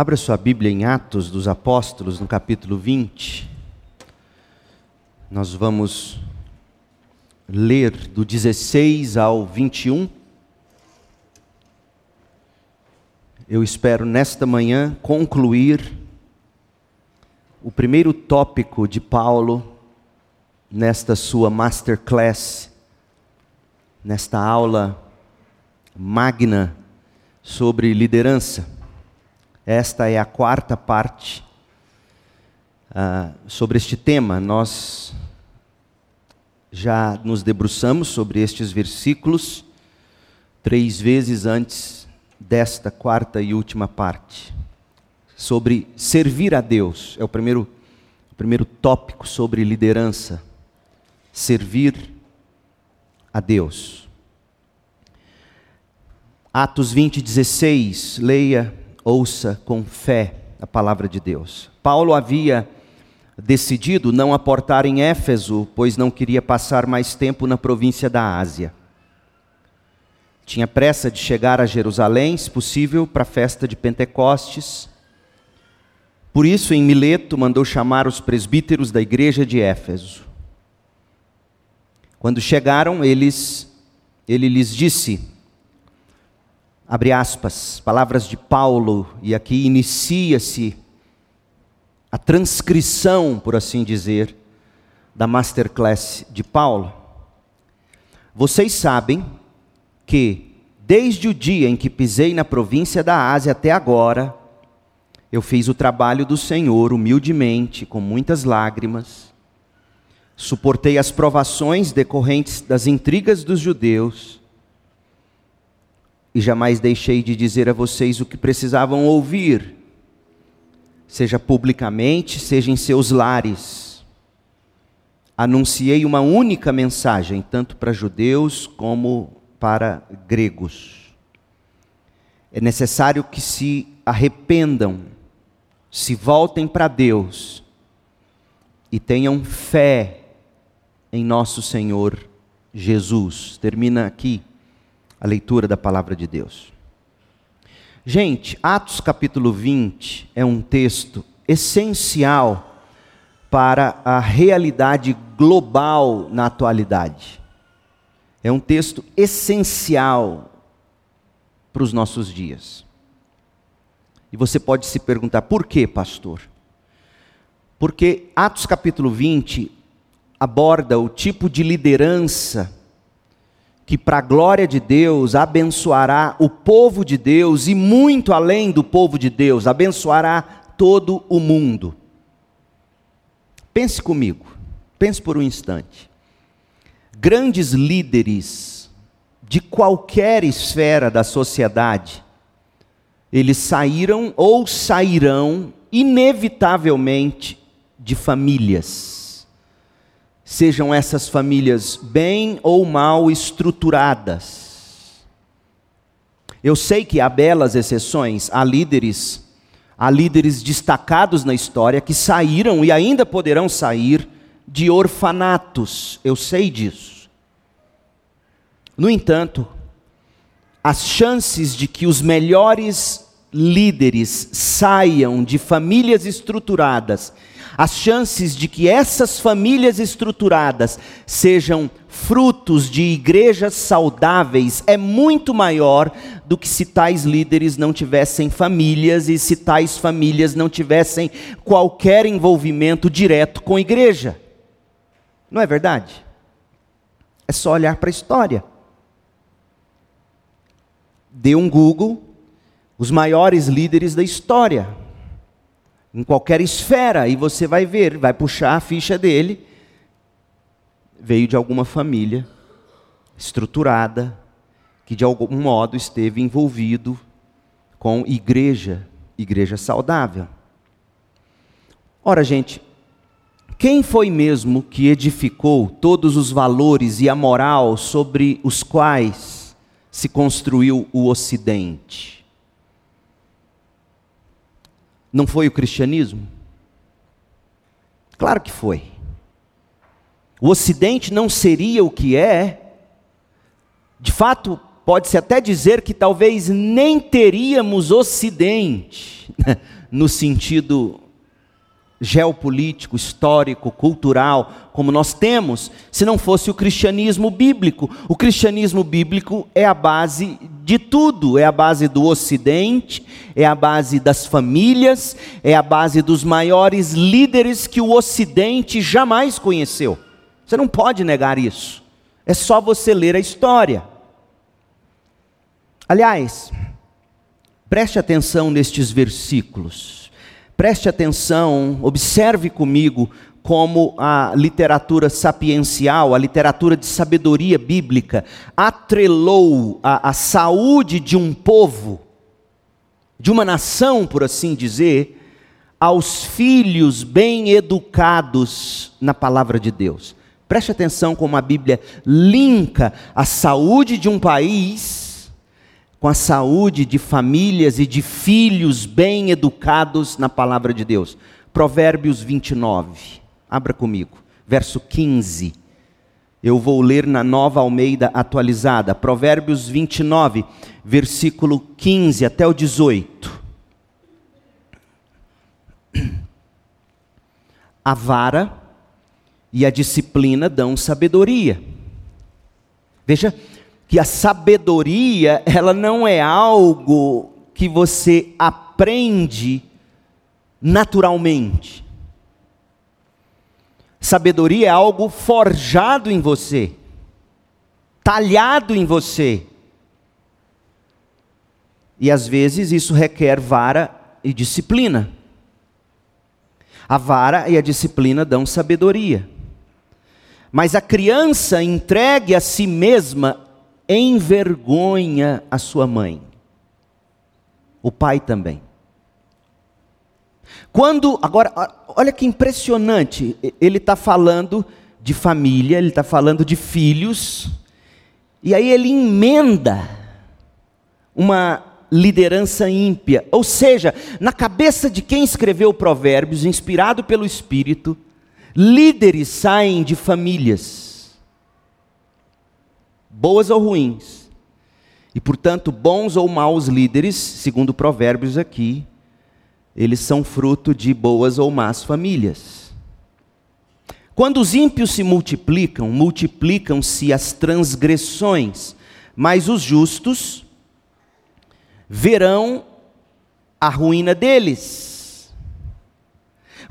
Abra sua Bíblia em Atos dos Apóstolos, no capítulo 20. Nós vamos ler do 16 ao 21. Eu espero nesta manhã concluir o primeiro tópico de Paulo nesta sua masterclass, nesta aula magna sobre liderança. Esta é a quarta parte uh, sobre este tema. Nós já nos debruçamos sobre estes versículos três vezes antes desta quarta e última parte. Sobre servir a Deus, é o primeiro, o primeiro tópico sobre liderança. Servir a Deus. Atos 20, 16, leia ouça com fé a palavra de Deus. Paulo havia decidido não aportar em Éfeso, pois não queria passar mais tempo na província da Ásia. Tinha pressa de chegar a Jerusalém, se possível, para a festa de Pentecostes. Por isso, em Mileto, mandou chamar os presbíteros da igreja de Éfeso. Quando chegaram, eles, ele lhes disse: abre aspas, palavras de Paulo, e aqui inicia-se a transcrição, por assim dizer, da masterclass de Paulo. Vocês sabem que, desde o dia em que pisei na província da Ásia até agora, eu fiz o trabalho do Senhor humildemente, com muitas lágrimas, suportei as provações decorrentes das intrigas dos judeus, e jamais deixei de dizer a vocês o que precisavam ouvir, seja publicamente, seja em seus lares. Anunciei uma única mensagem, tanto para judeus como para gregos. É necessário que se arrependam, se voltem para Deus e tenham fé em nosso Senhor Jesus. Termina aqui a leitura da palavra de Deus. Gente, Atos capítulo 20 é um texto essencial para a realidade global na atualidade. É um texto essencial para os nossos dias. E você pode se perguntar, por que, pastor? Porque Atos capítulo 20 aborda o tipo de liderança que, para a glória de Deus, abençoará o povo de Deus e muito além do povo de Deus, abençoará todo o mundo. Pense comigo, pense por um instante. Grandes líderes de qualquer esfera da sociedade, eles saíram ou sairão inevitavelmente de famílias sejam essas famílias bem ou mal estruturadas. Eu sei que há belas exceções, há líderes, há líderes destacados na história que saíram e ainda poderão sair de orfanatos, eu sei disso. No entanto, as chances de que os melhores líderes saiam de famílias estruturadas as chances de que essas famílias estruturadas sejam frutos de igrejas saudáveis é muito maior do que se tais líderes não tivessem famílias e se tais famílias não tivessem qualquer envolvimento direto com a igreja. Não é verdade? É só olhar para a história. Dê um Google, os maiores líderes da história em qualquer esfera, e você vai ver, vai puxar a ficha dele. Veio de alguma família estruturada, que de algum modo esteve envolvido com igreja, igreja saudável. Ora, gente, quem foi mesmo que edificou todos os valores e a moral sobre os quais se construiu o Ocidente? Não foi o cristianismo? Claro que foi. O Ocidente não seria o que é. De fato, pode-se até dizer que talvez nem teríamos Ocidente, no sentido geopolítico, histórico, cultural, como nós temos, se não fosse o cristianismo bíblico. O cristianismo bíblico é a base de tudo, é a base do Ocidente, é a base das famílias, é a base dos maiores líderes que o Ocidente jamais conheceu. Você não pode negar isso. É só você ler a história. Aliás, preste atenção nestes versículos. Preste atenção, observe comigo como a literatura sapiencial, a literatura de sabedoria bíblica, atrelou a, a saúde de um povo, de uma nação, por assim dizer, aos filhos bem educados na palavra de Deus. Preste atenção como a Bíblia linka a saúde de um país com a saúde de famílias e de filhos bem educados na palavra de Deus. Provérbios 29. Abra comigo, verso 15. Eu vou ler na nova Almeida atualizada. Provérbios 29, versículo 15 até o 18. A vara e a disciplina dão sabedoria. Veja, que a sabedoria, ela não é algo que você aprende naturalmente. Sabedoria é algo forjado em você, talhado em você. E às vezes isso requer vara e disciplina. A vara e a disciplina dão sabedoria. Mas a criança entregue a si mesma envergonha a sua mãe. O pai também. Quando, agora, olha que impressionante, ele está falando de família, ele está falando de filhos, e aí ele emenda uma liderança ímpia. Ou seja, na cabeça de quem escreveu Provérbios, inspirado pelo Espírito, líderes saem de famílias boas ou ruins. E, portanto, bons ou maus líderes, segundo Provérbios aqui, eles são fruto de boas ou más famílias. Quando os ímpios se multiplicam, multiplicam-se as transgressões, mas os justos verão a ruína deles.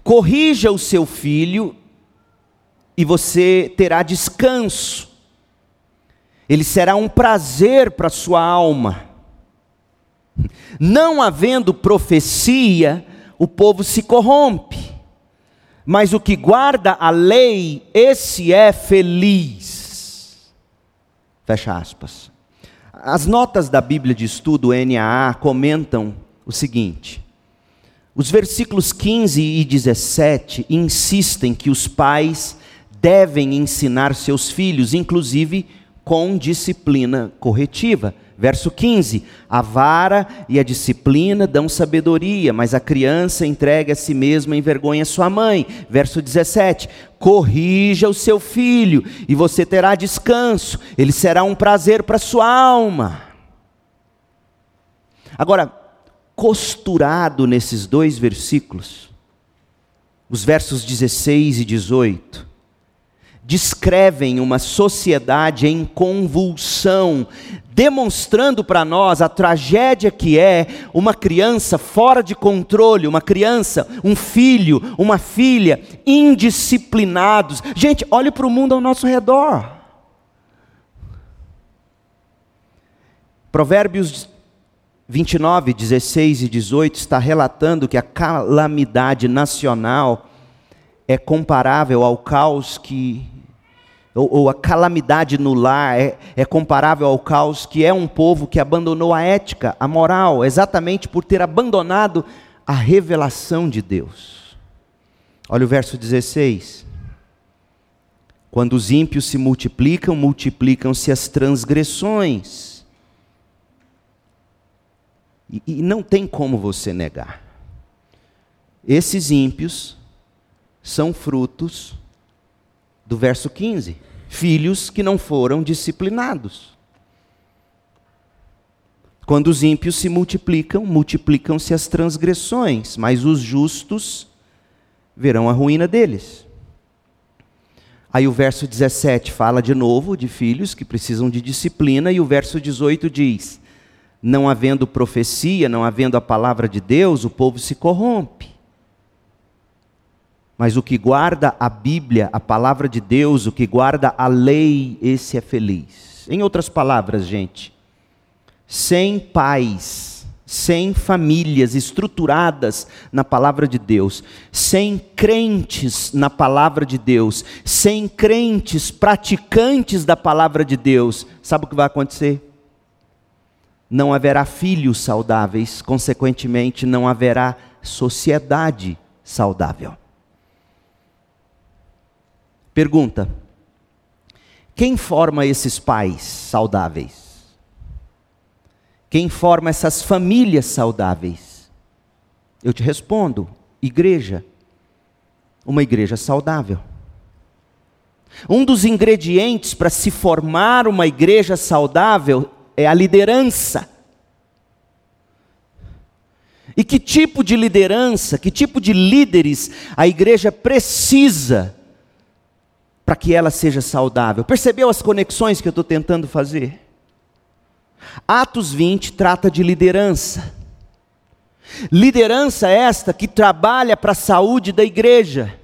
Corrija o seu filho e você terá descanso ele será um prazer para sua alma. Não havendo profecia, o povo se corrompe, mas o que guarda a lei, esse é feliz. Fecha aspas. As notas da Bíblia de Estudo NAA comentam o seguinte: os versículos 15 e 17 insistem que os pais devem ensinar seus filhos, inclusive com disciplina corretiva. Verso 15: A vara e a disciplina dão sabedoria, mas a criança entrega a si mesma em vergonha sua mãe. Verso 17: Corrija o seu filho, e você terá descanso, ele será um prazer para sua alma. Agora, costurado nesses dois versículos, os versos 16 e 18, descrevem uma sociedade em convulsão, demonstrando para nós a tragédia que é uma criança fora de controle, uma criança, um filho, uma filha indisciplinados. Gente, olhe para o mundo ao nosso redor. Provérbios 29, 16 e 18 está relatando que a calamidade nacional é comparável ao caos que ou, ou, a calamidade no lar é, é comparável ao caos que é um povo que abandonou a ética, a moral, exatamente por ter abandonado a revelação de Deus. Olha o verso 16. Quando os ímpios se multiplicam, multiplicam-se as transgressões. E, e não tem como você negar. Esses ímpios são frutos do verso 15: filhos que não foram disciplinados. Quando os ímpios se multiplicam, multiplicam-se as transgressões, mas os justos verão a ruína deles. Aí o verso 17 fala de novo de filhos que precisam de disciplina, e o verso 18 diz: Não havendo profecia, não havendo a palavra de Deus, o povo se corrompe. Mas o que guarda a Bíblia, a palavra de Deus, o que guarda a lei, esse é feliz. Em outras palavras, gente, sem pais, sem famílias estruturadas na palavra de Deus, sem crentes na palavra de Deus, sem crentes praticantes da palavra de Deus, sabe o que vai acontecer? Não haverá filhos saudáveis, consequentemente, não haverá sociedade saudável. Pergunta: quem forma esses pais saudáveis? Quem forma essas famílias saudáveis? Eu te respondo: igreja. Uma igreja saudável. Um dos ingredientes para se formar uma igreja saudável é a liderança. E que tipo de liderança, que tipo de líderes a igreja precisa para que ela seja saudável? Percebeu as conexões que eu estou tentando fazer? Atos 20 trata de liderança. Liderança esta que trabalha para a saúde da igreja.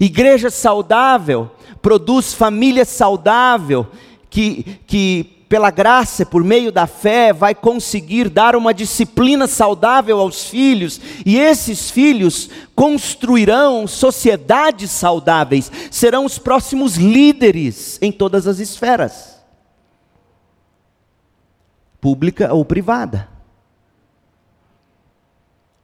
Igreja saudável produz família saudável que, que pela graça, por meio da fé, vai conseguir dar uma disciplina saudável aos filhos, e esses filhos construirão sociedades saudáveis, serão os próximos líderes em todas as esferas pública ou privada.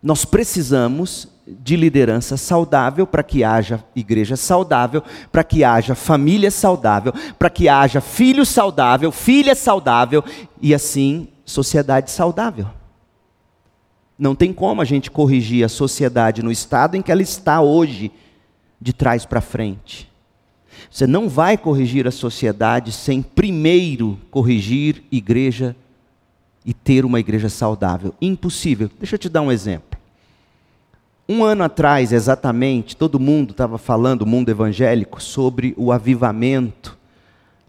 Nós precisamos de liderança saudável para que haja igreja saudável, para que haja família saudável, para que haja filho saudável, filha saudável e assim sociedade saudável. Não tem como a gente corrigir a sociedade no estado em que ela está hoje, de trás para frente. Você não vai corrigir a sociedade sem primeiro corrigir igreja e ter uma igreja saudável. Impossível. Deixa eu te dar um exemplo. Um ano atrás, exatamente, todo mundo estava falando, o mundo evangélico, sobre o avivamento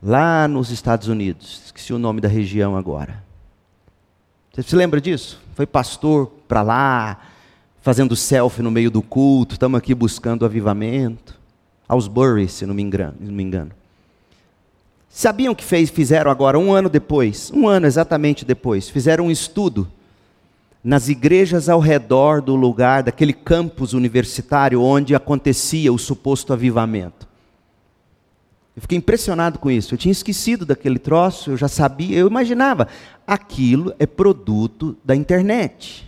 lá nos Estados Unidos. Esqueci o nome da região agora. Você se lembra disso? Foi pastor para lá, fazendo selfie no meio do culto, estamos aqui buscando avivamento. Aos se não me engano. Não me engano. Sabiam que fez, fizeram agora, um ano depois, um ano exatamente depois, fizeram um estudo nas igrejas ao redor do lugar, daquele campus universitário onde acontecia o suposto avivamento. Eu fiquei impressionado com isso. Eu tinha esquecido daquele troço, eu já sabia, eu imaginava. Aquilo é produto da internet.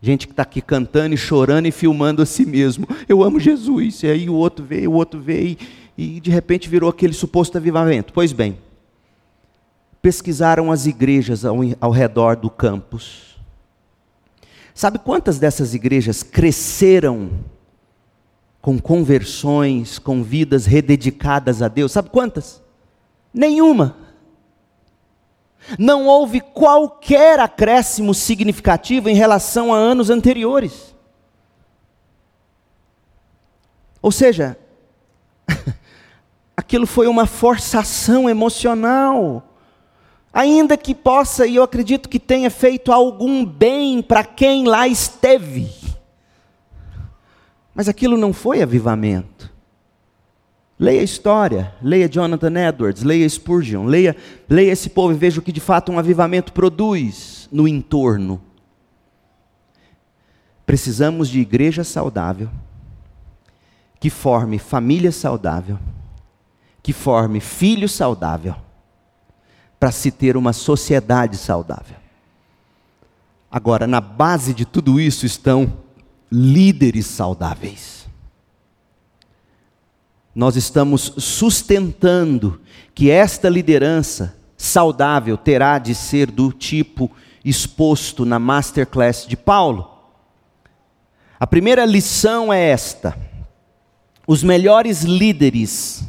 Gente que está aqui cantando e chorando e filmando a si mesmo. Eu amo Jesus. E aí o outro veio, o outro veio e de repente virou aquele suposto avivamento. Pois bem, pesquisaram as igrejas ao, ao redor do campus. Sabe quantas dessas igrejas cresceram com conversões, com vidas rededicadas a Deus? Sabe quantas? Nenhuma. Não houve qualquer acréscimo significativo em relação a anos anteriores. Ou seja, aquilo foi uma forçação emocional. Ainda que possa, e eu acredito que tenha feito algum bem para quem lá esteve. Mas aquilo não foi avivamento. Leia a história, leia Jonathan Edwards, leia Spurgeon, leia, leia esse povo e veja o que de fato um avivamento produz no entorno. Precisamos de igreja saudável, que forme família saudável que forme filho saudável, para se ter uma sociedade saudável. Agora, na base de tudo isso estão líderes saudáveis. Nós estamos sustentando que esta liderança saudável terá de ser do tipo exposto na masterclass de Paulo. A primeira lição é esta: os melhores líderes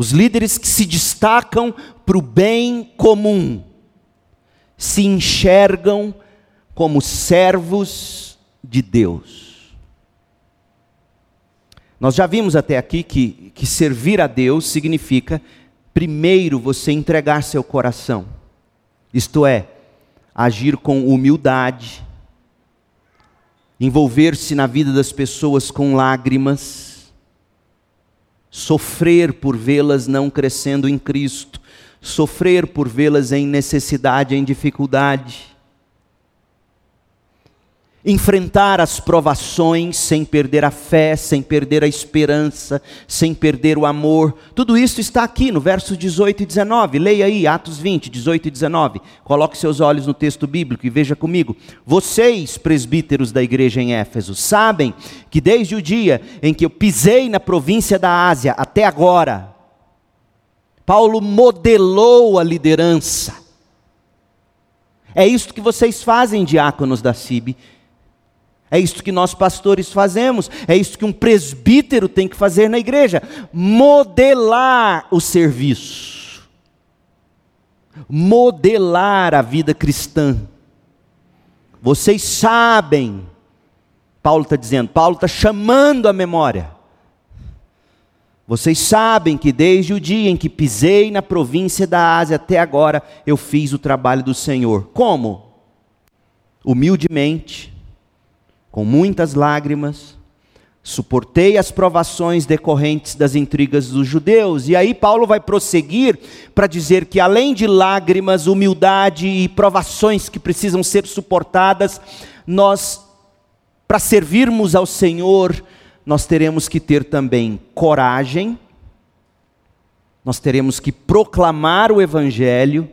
os líderes que se destacam para o bem comum se enxergam como servos de Deus. Nós já vimos até aqui que, que servir a Deus significa, primeiro, você entregar seu coração, isto é, agir com humildade, envolver-se na vida das pessoas com lágrimas, sofrer por vê-las não crescendo em Cristo, sofrer por vê-las em necessidade, em dificuldade, enfrentar as provações sem perder a fé, sem perder a esperança, sem perder o amor. Tudo isso está aqui no versos 18 e 19. Leia aí, Atos 20, 18 e 19. Coloque seus olhos no texto bíblico e veja comigo. Vocês, presbíteros da igreja em Éfeso, sabem que desde o dia em que eu pisei na província da Ásia até agora, Paulo modelou a liderança. É isso que vocês fazem, diáconos da CIB é isso que nós pastores fazemos, é isso que um presbítero tem que fazer na igreja: modelar o serviço, modelar a vida cristã. Vocês sabem, Paulo está dizendo, Paulo está chamando a memória. Vocês sabem que desde o dia em que pisei na província da Ásia até agora, eu fiz o trabalho do Senhor. Como? Humildemente, com muitas lágrimas, suportei as provações decorrentes das intrigas dos judeus. E aí Paulo vai prosseguir para dizer que além de lágrimas, humildade e provações que precisam ser suportadas, nós para servirmos ao Senhor, nós teremos que ter também coragem. Nós teremos que proclamar o evangelho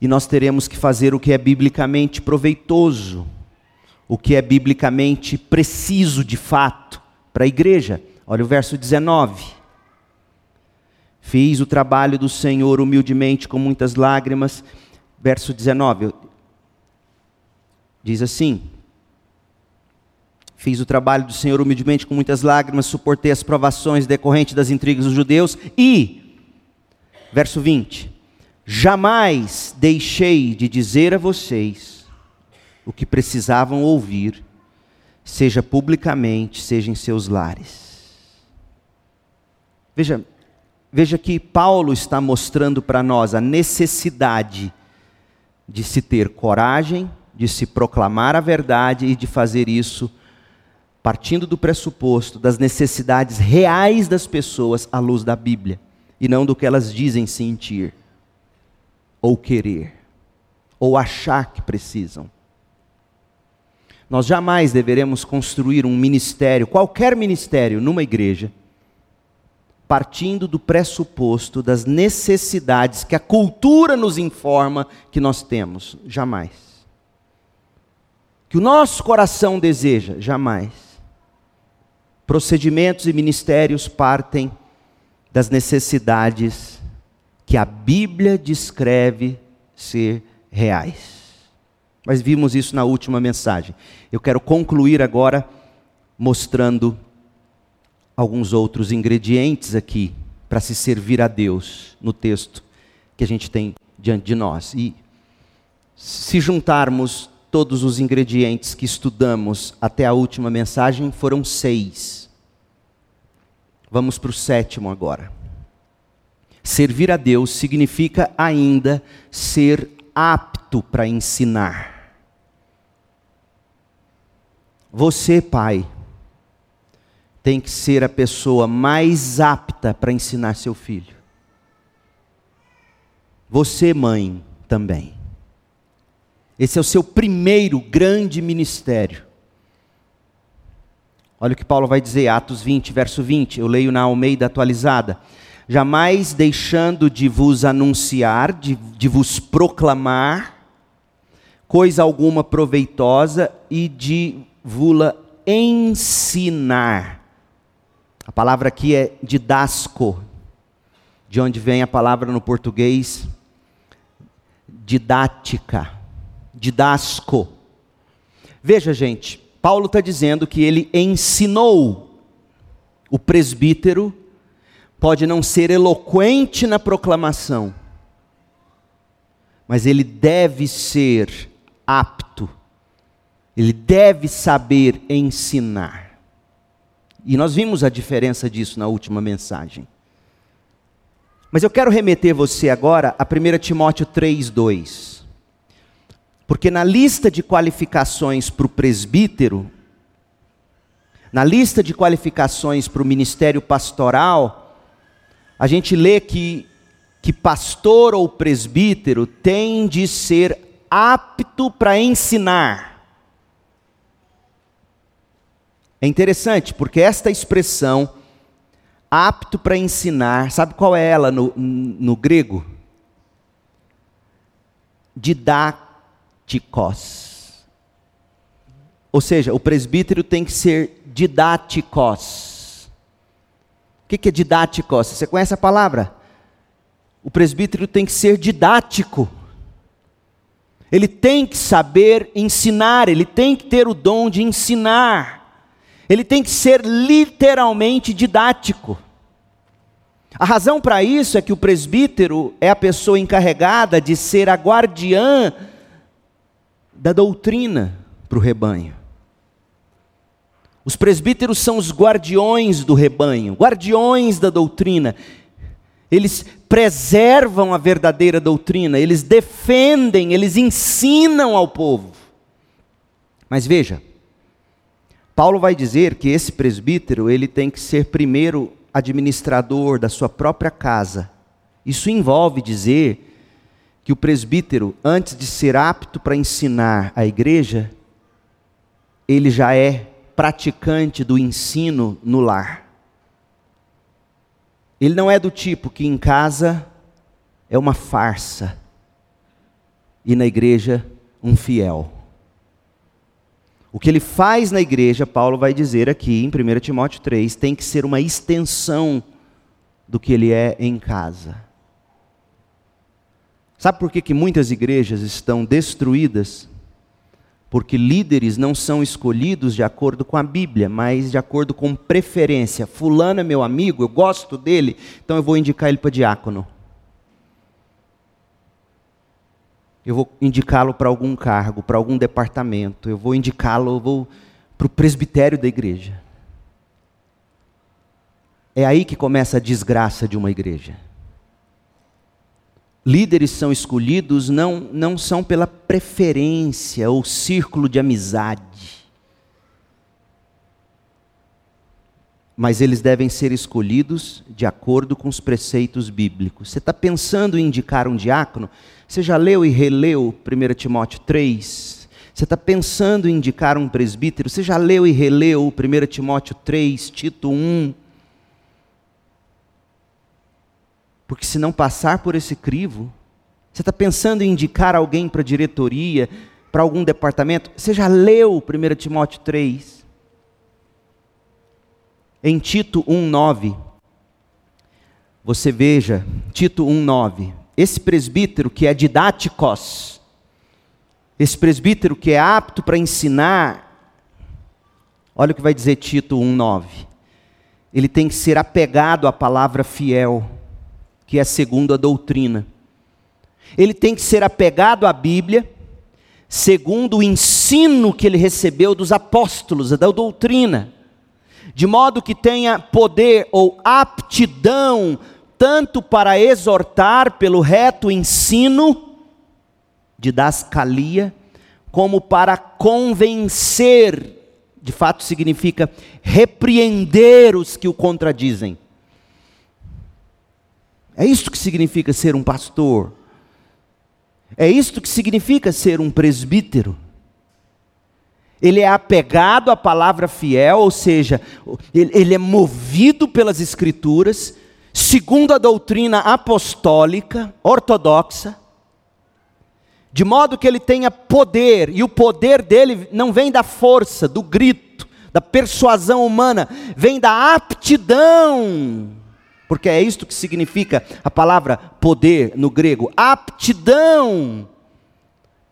e nós teremos que fazer o que é biblicamente proveitoso o que é biblicamente preciso de fato para a igreja. Olha o verso 19. Fiz o trabalho do Senhor humildemente com muitas lágrimas. Verso 19. Diz assim: Fiz o trabalho do Senhor humildemente com muitas lágrimas, suportei as provações decorrentes das intrigas dos judeus e, verso 20: Jamais deixei de dizer a vocês o que precisavam ouvir, seja publicamente, seja em seus lares. Veja, veja que Paulo está mostrando para nós a necessidade de se ter coragem, de se proclamar a verdade e de fazer isso partindo do pressuposto das necessidades reais das pessoas à luz da Bíblia e não do que elas dizem sentir ou querer ou achar que precisam. Nós jamais deveremos construir um ministério, qualquer ministério, numa igreja, partindo do pressuposto das necessidades que a cultura nos informa que nós temos. Jamais. Que o nosso coração deseja. Jamais. Procedimentos e ministérios partem das necessidades que a Bíblia descreve ser reais. Mas vimos isso na última mensagem. Eu quero concluir agora mostrando alguns outros ingredientes aqui para se servir a Deus no texto que a gente tem diante de nós. E se juntarmos todos os ingredientes que estudamos até a última mensagem, foram seis. Vamos para o sétimo agora. Servir a Deus significa ainda ser apto para ensinar. Você, pai, tem que ser a pessoa mais apta para ensinar seu filho. Você, mãe, também. Esse é o seu primeiro grande ministério. Olha o que Paulo vai dizer, Atos 20, verso 20. Eu leio na Almeida atualizada. Jamais deixando de vos anunciar, de, de vos proclamar coisa alguma proveitosa e de vula ensinar. A palavra aqui é didasco, de onde vem a palavra no português didática, didasco. Veja, gente, Paulo está dizendo que ele ensinou. O presbítero pode não ser eloquente na proclamação, mas ele deve ser apto, ele deve saber ensinar. E nós vimos a diferença disso na última mensagem. Mas eu quero remeter você agora a 1 Timóteo 3,2. Porque na lista de qualificações para o presbítero, na lista de qualificações para o ministério pastoral, a gente lê que, que pastor ou presbítero tem de ser apto para ensinar. É interessante, porque esta expressão, apto para ensinar, sabe qual é ela no, no grego? Didáticos. Ou seja, o presbítero tem que ser didáticos. O que é didáticos? Você conhece a palavra? O presbítero tem que ser didático. Ele tem que saber ensinar, ele tem que ter o dom de ensinar. Ele tem que ser literalmente didático. A razão para isso é que o presbítero é a pessoa encarregada de ser a guardiã da doutrina para o rebanho. Os presbíteros são os guardiões do rebanho, guardiões da doutrina eles preservam a verdadeira doutrina, eles defendem, eles ensinam ao povo. Mas veja, Paulo vai dizer que esse presbítero, ele tem que ser primeiro administrador da sua própria casa. Isso envolve dizer que o presbítero, antes de ser apto para ensinar a igreja, ele já é praticante do ensino no lar. Ele não é do tipo que em casa é uma farsa e na igreja um fiel. O que ele faz na igreja, Paulo vai dizer aqui em 1 Timóteo 3, tem que ser uma extensão do que ele é em casa. Sabe por que, que muitas igrejas estão destruídas? porque líderes não são escolhidos de acordo com a Bíblia, mas de acordo com preferência. Fulano é meu amigo, eu gosto dele, então eu vou indicar ele para diácono. Eu vou indicá-lo para algum cargo, para algum departamento, eu vou indicá-lo para o presbitério da igreja. É aí que começa a desgraça de uma igreja. Líderes são escolhidos não, não são pela preferência ou círculo de amizade, mas eles devem ser escolhidos de acordo com os preceitos bíblicos. Você está pensando em indicar um diácono? Você já leu e releu 1 Timóteo 3? Você está pensando em indicar um presbítero? Você já leu e releu 1 Timóteo 3, Tito 1? Porque se não passar por esse crivo, você está pensando em indicar alguém para a diretoria, para algum departamento? Você já leu 1 Timóteo 3? Em Tito 1,9, você veja, Tito 1,9, esse presbítero que é didáticos, esse presbítero que é apto para ensinar, olha o que vai dizer Tito 1,9. Ele tem que ser apegado à palavra fiel que é segundo a doutrina. Ele tem que ser apegado à Bíblia, segundo o ensino que ele recebeu dos apóstolos, da doutrina, de modo que tenha poder ou aptidão tanto para exortar pelo reto ensino de dascalia, como para convencer, de fato significa repreender os que o contradizem. É isto que significa ser um pastor. É isto que significa ser um presbítero. Ele é apegado à palavra fiel, ou seja, ele, é movido pelas Escrituras, segundo a doutrina apostólica, ortodoxa, de modo que ele tenha poder, e o poder dele não vem da força, do grito, da persuasão humana, vem da aptidão porque é isto que significa a palavra poder no grego, aptidão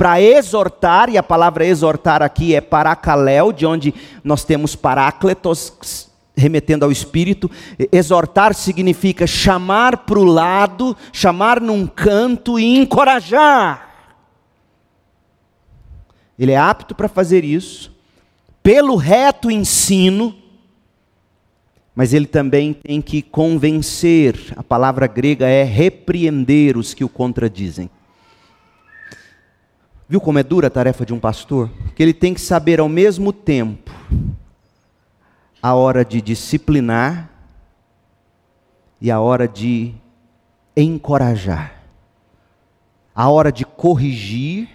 para exortar, e a palavra exortar aqui é paracaléu, de onde nós temos parácletos, remetendo ao Espírito. Exortar significa chamar para o lado, chamar num canto e encorajar. ele é apto para fazer isso, pelo reto ensino, mas ele também tem que convencer, a palavra grega é repreender os que o contradizem. Viu como é dura a tarefa de um pastor? Que ele tem que saber ao mesmo tempo a hora de disciplinar e a hora de encorajar, a hora de corrigir,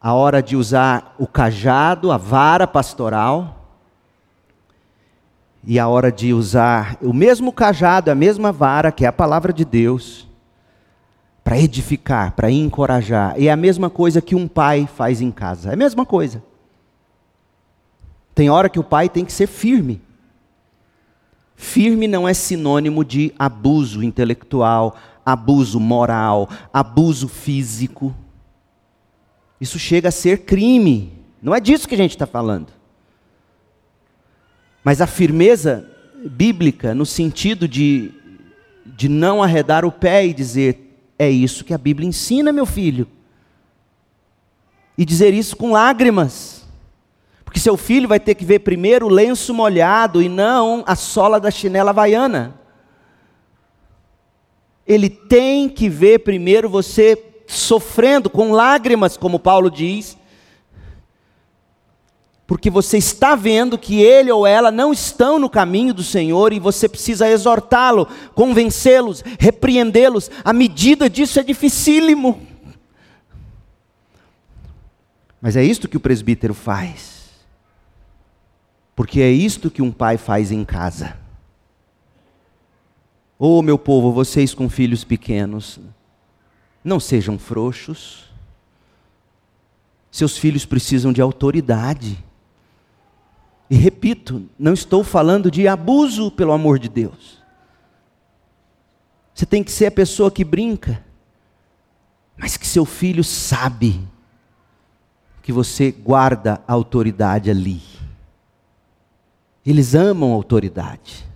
a hora de usar o cajado, a vara pastoral, e a hora de usar o mesmo cajado, a mesma vara, que é a palavra de Deus para edificar, para encorajar. E é a mesma coisa que um pai faz em casa. É a mesma coisa. Tem hora que o pai tem que ser firme. Firme não é sinônimo de abuso intelectual, abuso moral, abuso físico. Isso chega a ser crime. Não é disso que a gente está falando. Mas a firmeza bíblica, no sentido de, de não arredar o pé e dizer: é isso que a Bíblia ensina, meu filho. E dizer isso com lágrimas. Porque seu filho vai ter que ver primeiro o lenço molhado e não a sola da chinela havaiana. Ele tem que ver primeiro você sofrendo com lágrimas, como Paulo diz, porque você está vendo que ele ou ela não estão no caminho do Senhor e você precisa exortá-lo, convencê-los, repreendê-los. A medida disso é dificílimo. Mas é isto que o presbítero faz. Porque é isto que um pai faz em casa. Oh, meu povo, vocês com filhos pequenos, não sejam frouxos. Seus filhos precisam de autoridade. E repito, não estou falando de abuso, pelo amor de Deus. Você tem que ser a pessoa que brinca, mas que seu filho sabe que você guarda a autoridade ali. Eles amam a autoridade.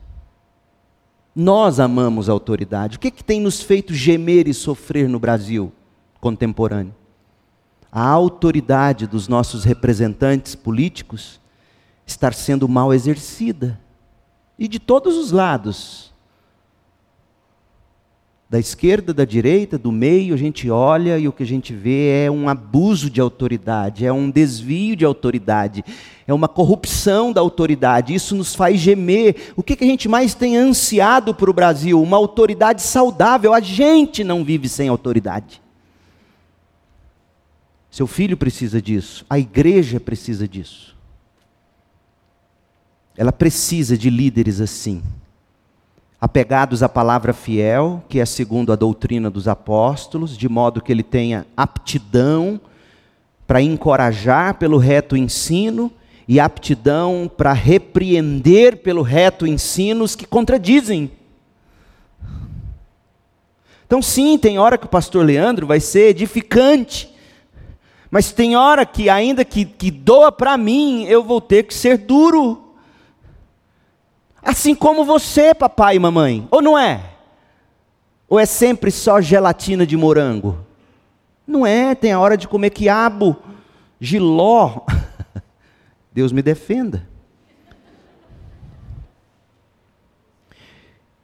Nós amamos a autoridade. O que, que tem nos feito gemer e sofrer no Brasil contemporâneo? A autoridade dos nossos representantes políticos estar sendo mal exercida. E de todos os lados. Da esquerda, da direita, do meio, a gente olha e o que a gente vê é um abuso de autoridade, é um desvio de autoridade, é uma corrupção da autoridade. Isso nos faz gemer. O que, que a gente mais tem ansiado para o Brasil? Uma autoridade saudável. A gente não vive sem autoridade. Seu filho precisa disso, a igreja precisa disso. Ela precisa de líderes assim, apegados à palavra fiel, que é segundo a doutrina dos apóstolos, de modo que ele tenha aptidão para encorajar pelo reto ensino e aptidão para repreender pelo reto ensino os que contradizem. Então, sim, tem hora que o pastor Leandro vai ser edificante, mas tem hora que, ainda que, que doa para mim, eu vou ter que ser duro. Assim como você, papai e mamãe, ou não é? Ou é sempre só gelatina de morango? Não é, tem a hora de comer quiabo, giló. Deus me defenda.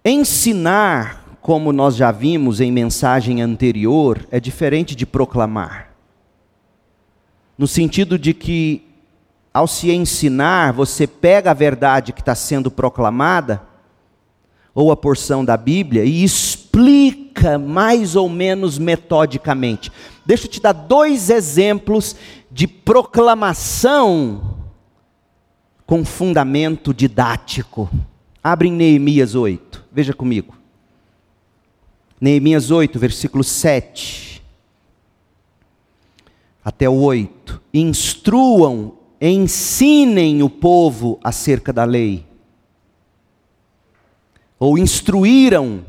Ensinar, como nós já vimos em mensagem anterior, é diferente de proclamar. No sentido de que ao se ensinar, você pega a verdade que está sendo proclamada, ou a porção da Bíblia, e explica mais ou menos metodicamente. Deixa eu te dar dois exemplos de proclamação com fundamento didático. Abre em Neemias 8, veja comigo. Neemias 8, versículo 7 até o 8. Instruam ensinem o povo acerca da lei. Ou instruíram,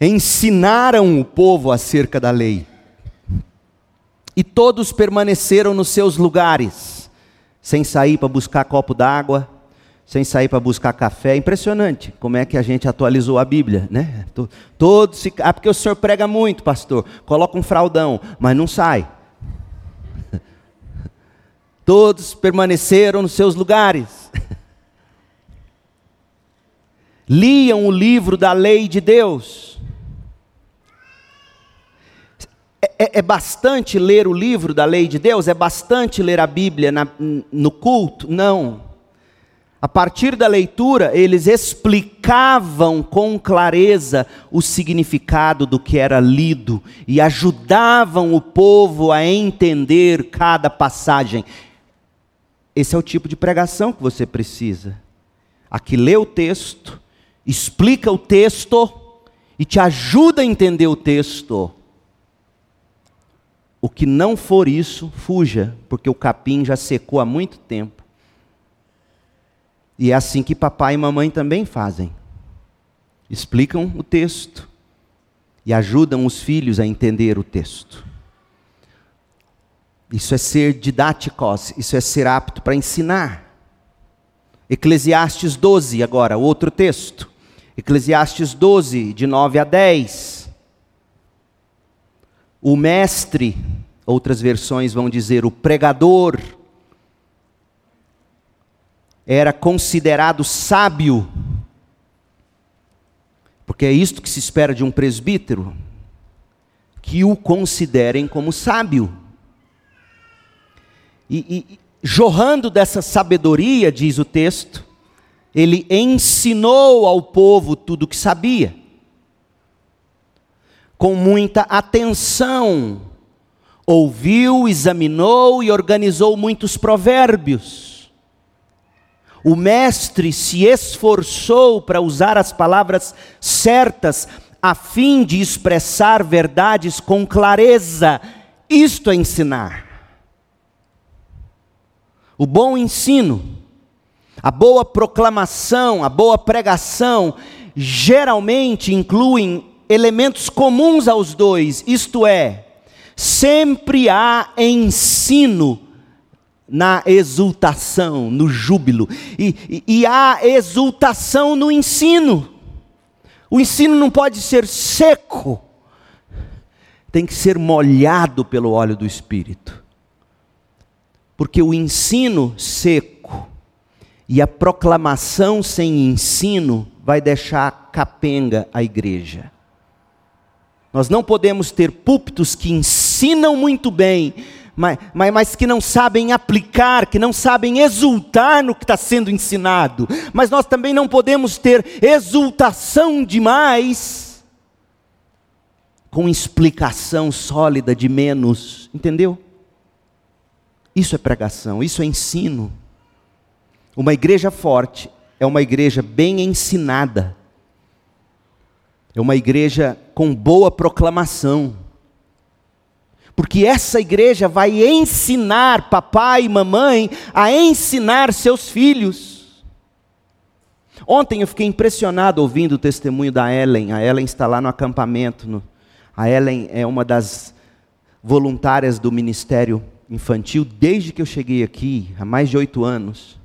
ensinaram o povo acerca da lei. E todos permaneceram nos seus lugares, sem sair para buscar copo d'água, sem sair para buscar café. Impressionante como é que a gente atualizou a Bíblia, né? Todos se... Ah, porque o senhor prega muito, pastor. Coloca um fraldão, mas não sai. Todos permaneceram nos seus lugares. Liam o livro da lei de Deus. É, é, é, bastante ler o livro da lei de Deus? É bastante ler a Bíblia na, no culto? Não. A partir da leitura, eles explicavam com clareza o significado do que era lido e ajudavam o povo a entender cada passagem. Esse é o tipo de pregação que você precisa. Aqui lê o texto, explica o texto e te ajuda a entender o texto. O que não for isso, fuja, porque o capim já secou há muito tempo. E é assim que papai e mamãe também fazem. Explicam o texto e ajudam os filhos a entender o texto. Isso é ser didáticos, isso é ser apto para ensinar. Eclesiastes 12, agora, outro texto. Eclesiastes 12, de 9 a 10. O mestre, outras versões vão dizer o pregador, era considerado sábio, porque é isto que se espera de um presbítero, que o considerem como sábio. E, e jorrando dessa sabedoria, diz o texto, ele ensinou ao povo tudo o que sabia, com muita atenção, ouviu, examinou e organizou muitos provérbios o mestre se esforçou para usar as palavras certas, a fim de expressar verdades com clareza. Isto é ensinar. O bom ensino, a boa proclamação, a boa pregação, geralmente incluem elementos comuns aos dois, isto é, sempre há ensino na exultação, no júbilo, e, e, e há exultação no ensino. O ensino não pode ser seco, tem que ser molhado pelo óleo do Espírito. Porque o ensino seco e a proclamação sem ensino vai deixar capenga a igreja. Nós não podemos ter púlpitos que ensinam muito bem, mas, mas, mas, que não sabem aplicar, que não sabem exultar no que está sendo ensinado. Mas nós também não podemos ter exultação demais com explicação sólida de menos, entendeu? Isso é pregação, isso é ensino. Uma igreja forte é uma igreja bem ensinada, é uma igreja com boa proclamação porque essa igreja vai ensinar papai e mamãe a ensinar seus filhos. Ontem eu fiquei impressionado ouvindo o testemunho da Ellen. A Ellen está lá no acampamento. No... A Ellen é uma das voluntárias do ministério infantil desde que eu cheguei aqui, há mais de oito anos.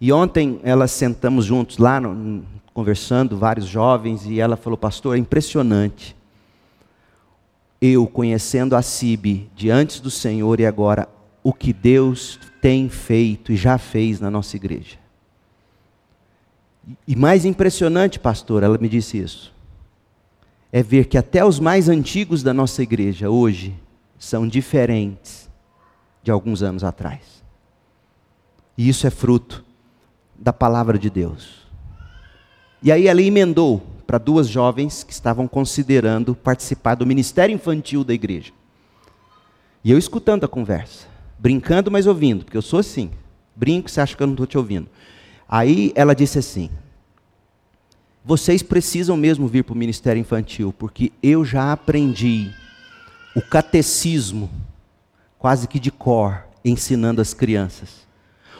E ontem elas sentamos juntos lá, no, conversando, vários jovens, e ela falou: Pastor, é impressionante eu conhecendo a Sibe diante do Senhor e agora o que Deus tem feito e já fez na nossa igreja. E mais impressionante, pastor, ela me disse isso, é ver que até os mais antigos da nossa igreja hoje são diferentes de alguns anos atrás. E isso é fruto da palavra de Deus. E aí ela emendou para duas jovens que estavam considerando participar do ministério infantil da igreja. E eu escutando a conversa, brincando, mas ouvindo, porque eu sou assim. Brinco, você acha que eu não estou te ouvindo. Aí ela disse assim: Vocês precisam mesmo vir para o ministério infantil, porque eu já aprendi o catecismo, quase que de cor, ensinando as crianças.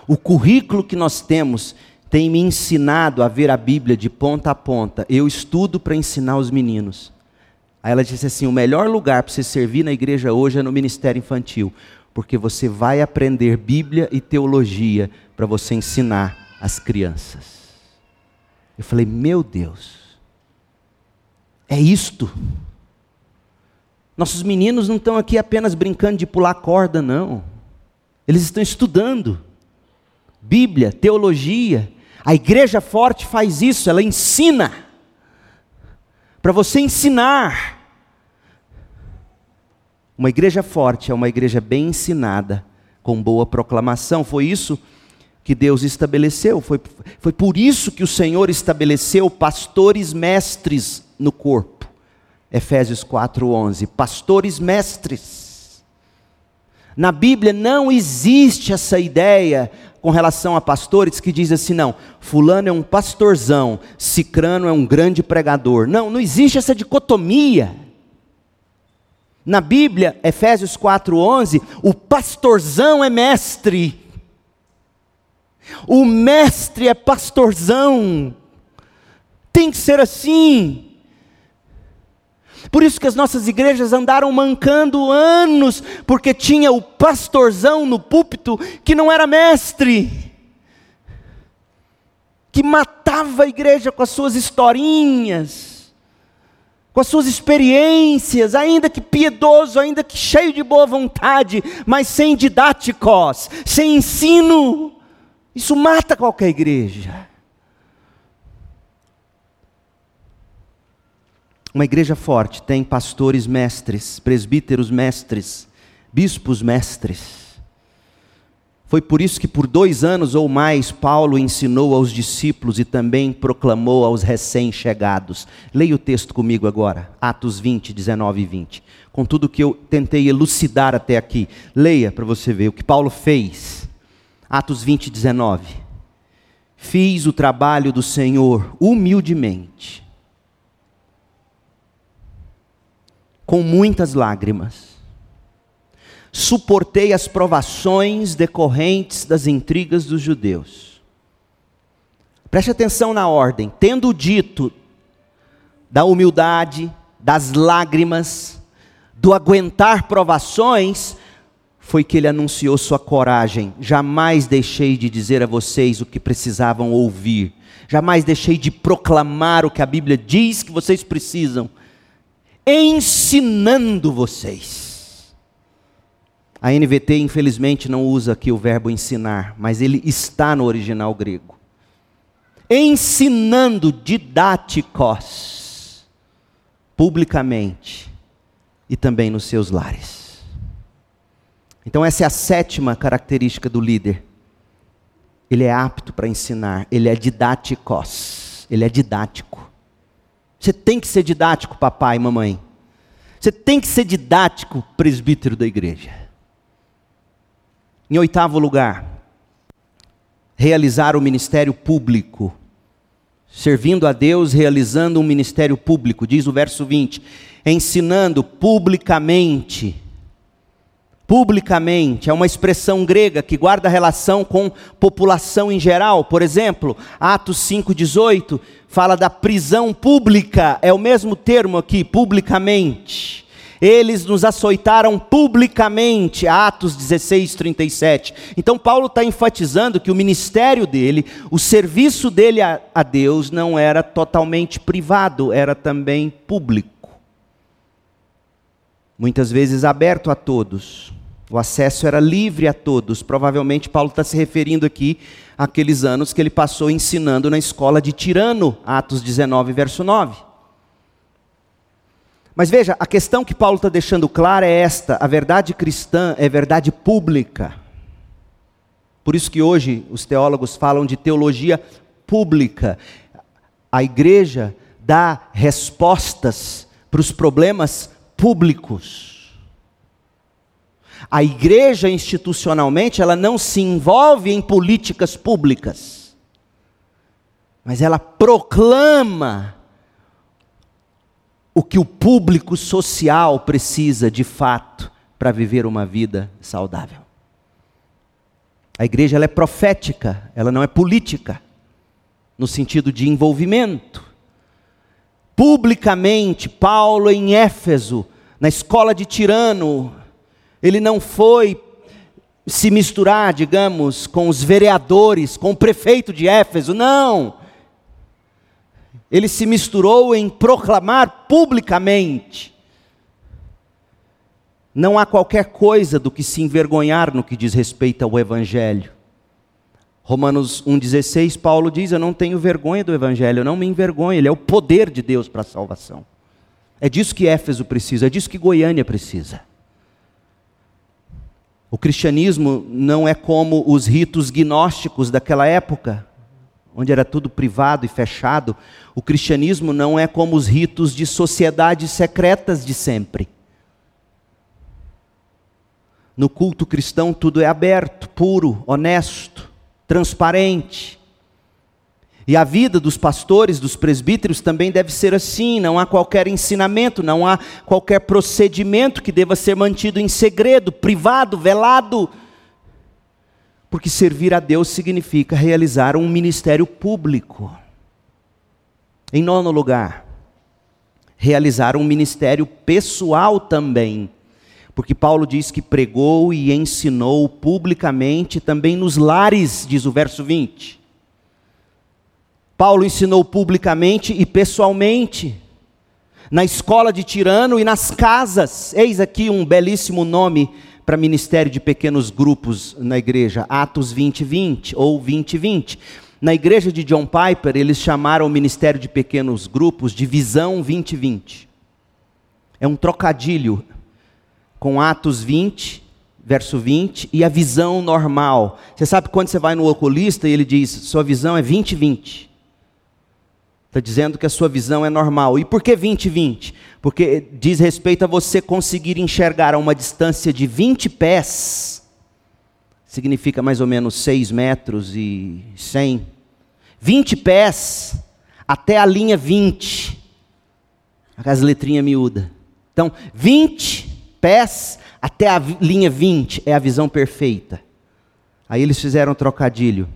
O currículo que nós temos tem me ensinado a ver a Bíblia de ponta a ponta. Eu estudo para ensinar os meninos. Aí ela disse assim: o melhor lugar para você servir na igreja hoje é no ministério infantil, porque você vai aprender Bíblia e teologia para você ensinar as crianças. Eu falei: meu Deus, é isto. Nossos meninos não estão aqui apenas brincando de pular corda, não. Eles estão estudando Bíblia, teologia. A igreja forte faz isso, ela ensina. Para você ensinar. Uma igreja forte é uma igreja bem ensinada, com boa proclamação. Foi isso que Deus estabeleceu. Foi, foi por isso que o Senhor estabeleceu pastores mestres no corpo. Efésios 4:11, pastores mestres. Na Bíblia não existe essa ideia com relação a pastores que diz assim, não, fulano é um pastorzão, cicrano é um grande pregador. Não, não existe essa dicotomia. Na Bíblia, Efésios 4:11, o pastorzão é mestre. O mestre é pastorzão. Tem que ser assim. Por isso que as nossas igrejas andaram mancando anos, porque tinha o pastorzão no púlpito que não era mestre, que matava a igreja com as suas historinhas, com as suas experiências, ainda que piedoso, ainda que cheio de boa vontade, mas sem didáticos, sem ensino. Isso mata qualquer igreja. Uma igreja forte tem pastores mestres, presbíteros mestres, bispos mestres. Foi por isso que por dois anos ou mais Paulo ensinou aos discípulos e também proclamou aos recém-chegados. Leia o texto comigo agora, Atos 20, 19 e 20. Com tudo que eu tentei elucidar até aqui. Leia para você ver o que Paulo fez. Atos 20, 19. Fiz o trabalho do Senhor humildemente com muitas lágrimas. Suportei as provações decorrentes das intrigas dos judeus. Preste atenção na ordem. Tendo dito da humildade, das lágrimas, do aguentar provações, foi que ele anunciou sua coragem. Jamais deixei de dizer a vocês o que precisavam ouvir. Jamais deixei de proclamar o que a Bíblia diz que vocês precisam ensinando vocês. A NVT, infelizmente, não usa aqui o verbo ensinar, mas ele está no original grego. Ensinando didáticos, publicamente e também nos seus lares. Então, essa é a sétima característica do líder. Ele é apto para ensinar, ele é didáticos, ele é didático. Você tem que ser didático, papai e mamãe. Você tem que ser didático, presbítero da igreja. Em oitavo lugar, realizar o ministério público. Servindo a Deus, realizando um ministério público, diz o verso 20, ensinando publicamente publicamente, é uma expressão grega que guarda relação com população em geral. Por exemplo, Atos 5,18 fala da prisão pública, é o mesmo termo aqui, publicamente. Eles nos açoitaram publicamente, Atos 16, 37. Então, Paulo está enfatizando que o ministério dele, o serviço dele a, a Deus, não era totalmente privado, era também público. Muitas vezes aberto a todos. O acesso era livre a todos. Provavelmente Paulo está se referindo aqui àqueles anos que ele passou ensinando na escola de Tirano, Atos 19, verso 9. Mas veja, a questão que Paulo está deixando clara é esta: a verdade cristã é verdade pública. Por isso que hoje os teólogos falam de teologia pública. A igreja dá respostas para os problemas públicos. A igreja institucionalmente, ela não se envolve em políticas públicas. Mas ela proclama o que o público social precisa de fato para viver uma vida saudável. A igreja ela é profética, ela não é política, no sentido de envolvimento. Publicamente, Paulo em Éfeso, na escola de Tirano, ele não foi se misturar, digamos, com os vereadores, com o prefeito de Éfeso, não. Ele se misturou em proclamar publicamente Não há qualquer coisa do que se envergonhar no que diz respeito ao Evangelho. Romanos 1,16, Paulo diz: Eu não tenho vergonha do Evangelho, eu não me envergonho, ele é o poder de Deus para a salvação. É disso que Éfeso precisa, é disso que Goiânia precisa. O cristianismo não é como os ritos gnósticos daquela época, onde era tudo privado e fechado. O cristianismo não é como os ritos de sociedades secretas de sempre. No culto cristão tudo é aberto, puro, honesto, transparente. E a vida dos pastores, dos presbíteros também deve ser assim: não há qualquer ensinamento, não há qualquer procedimento que deva ser mantido em segredo, privado, velado. Porque servir a Deus significa realizar um ministério público. Em nono lugar, realizar um ministério pessoal também. Porque Paulo diz que pregou e ensinou publicamente também nos lares, diz o verso 20. Paulo ensinou publicamente e pessoalmente, na escola de Tirano e nas casas. Eis aqui um belíssimo nome para ministério de pequenos grupos na igreja, Atos 20, 20 ou 20, 20. Na igreja de John Piper, eles chamaram o ministério de pequenos grupos de Visão 2020. É um trocadilho com Atos 20, verso 20, e a visão normal. Você sabe quando você vai no oculista e ele diz, sua visão é 20-20. Está dizendo que a sua visão é normal. E por que 20-20? Porque diz respeito a você conseguir enxergar a uma distância de 20 pés, significa mais ou menos 6 metros e 100. 20 pés até a linha 20. As letrinhas miúdas. Então, 20 pés até a linha 20 é a visão perfeita. Aí eles fizeram um trocadilho.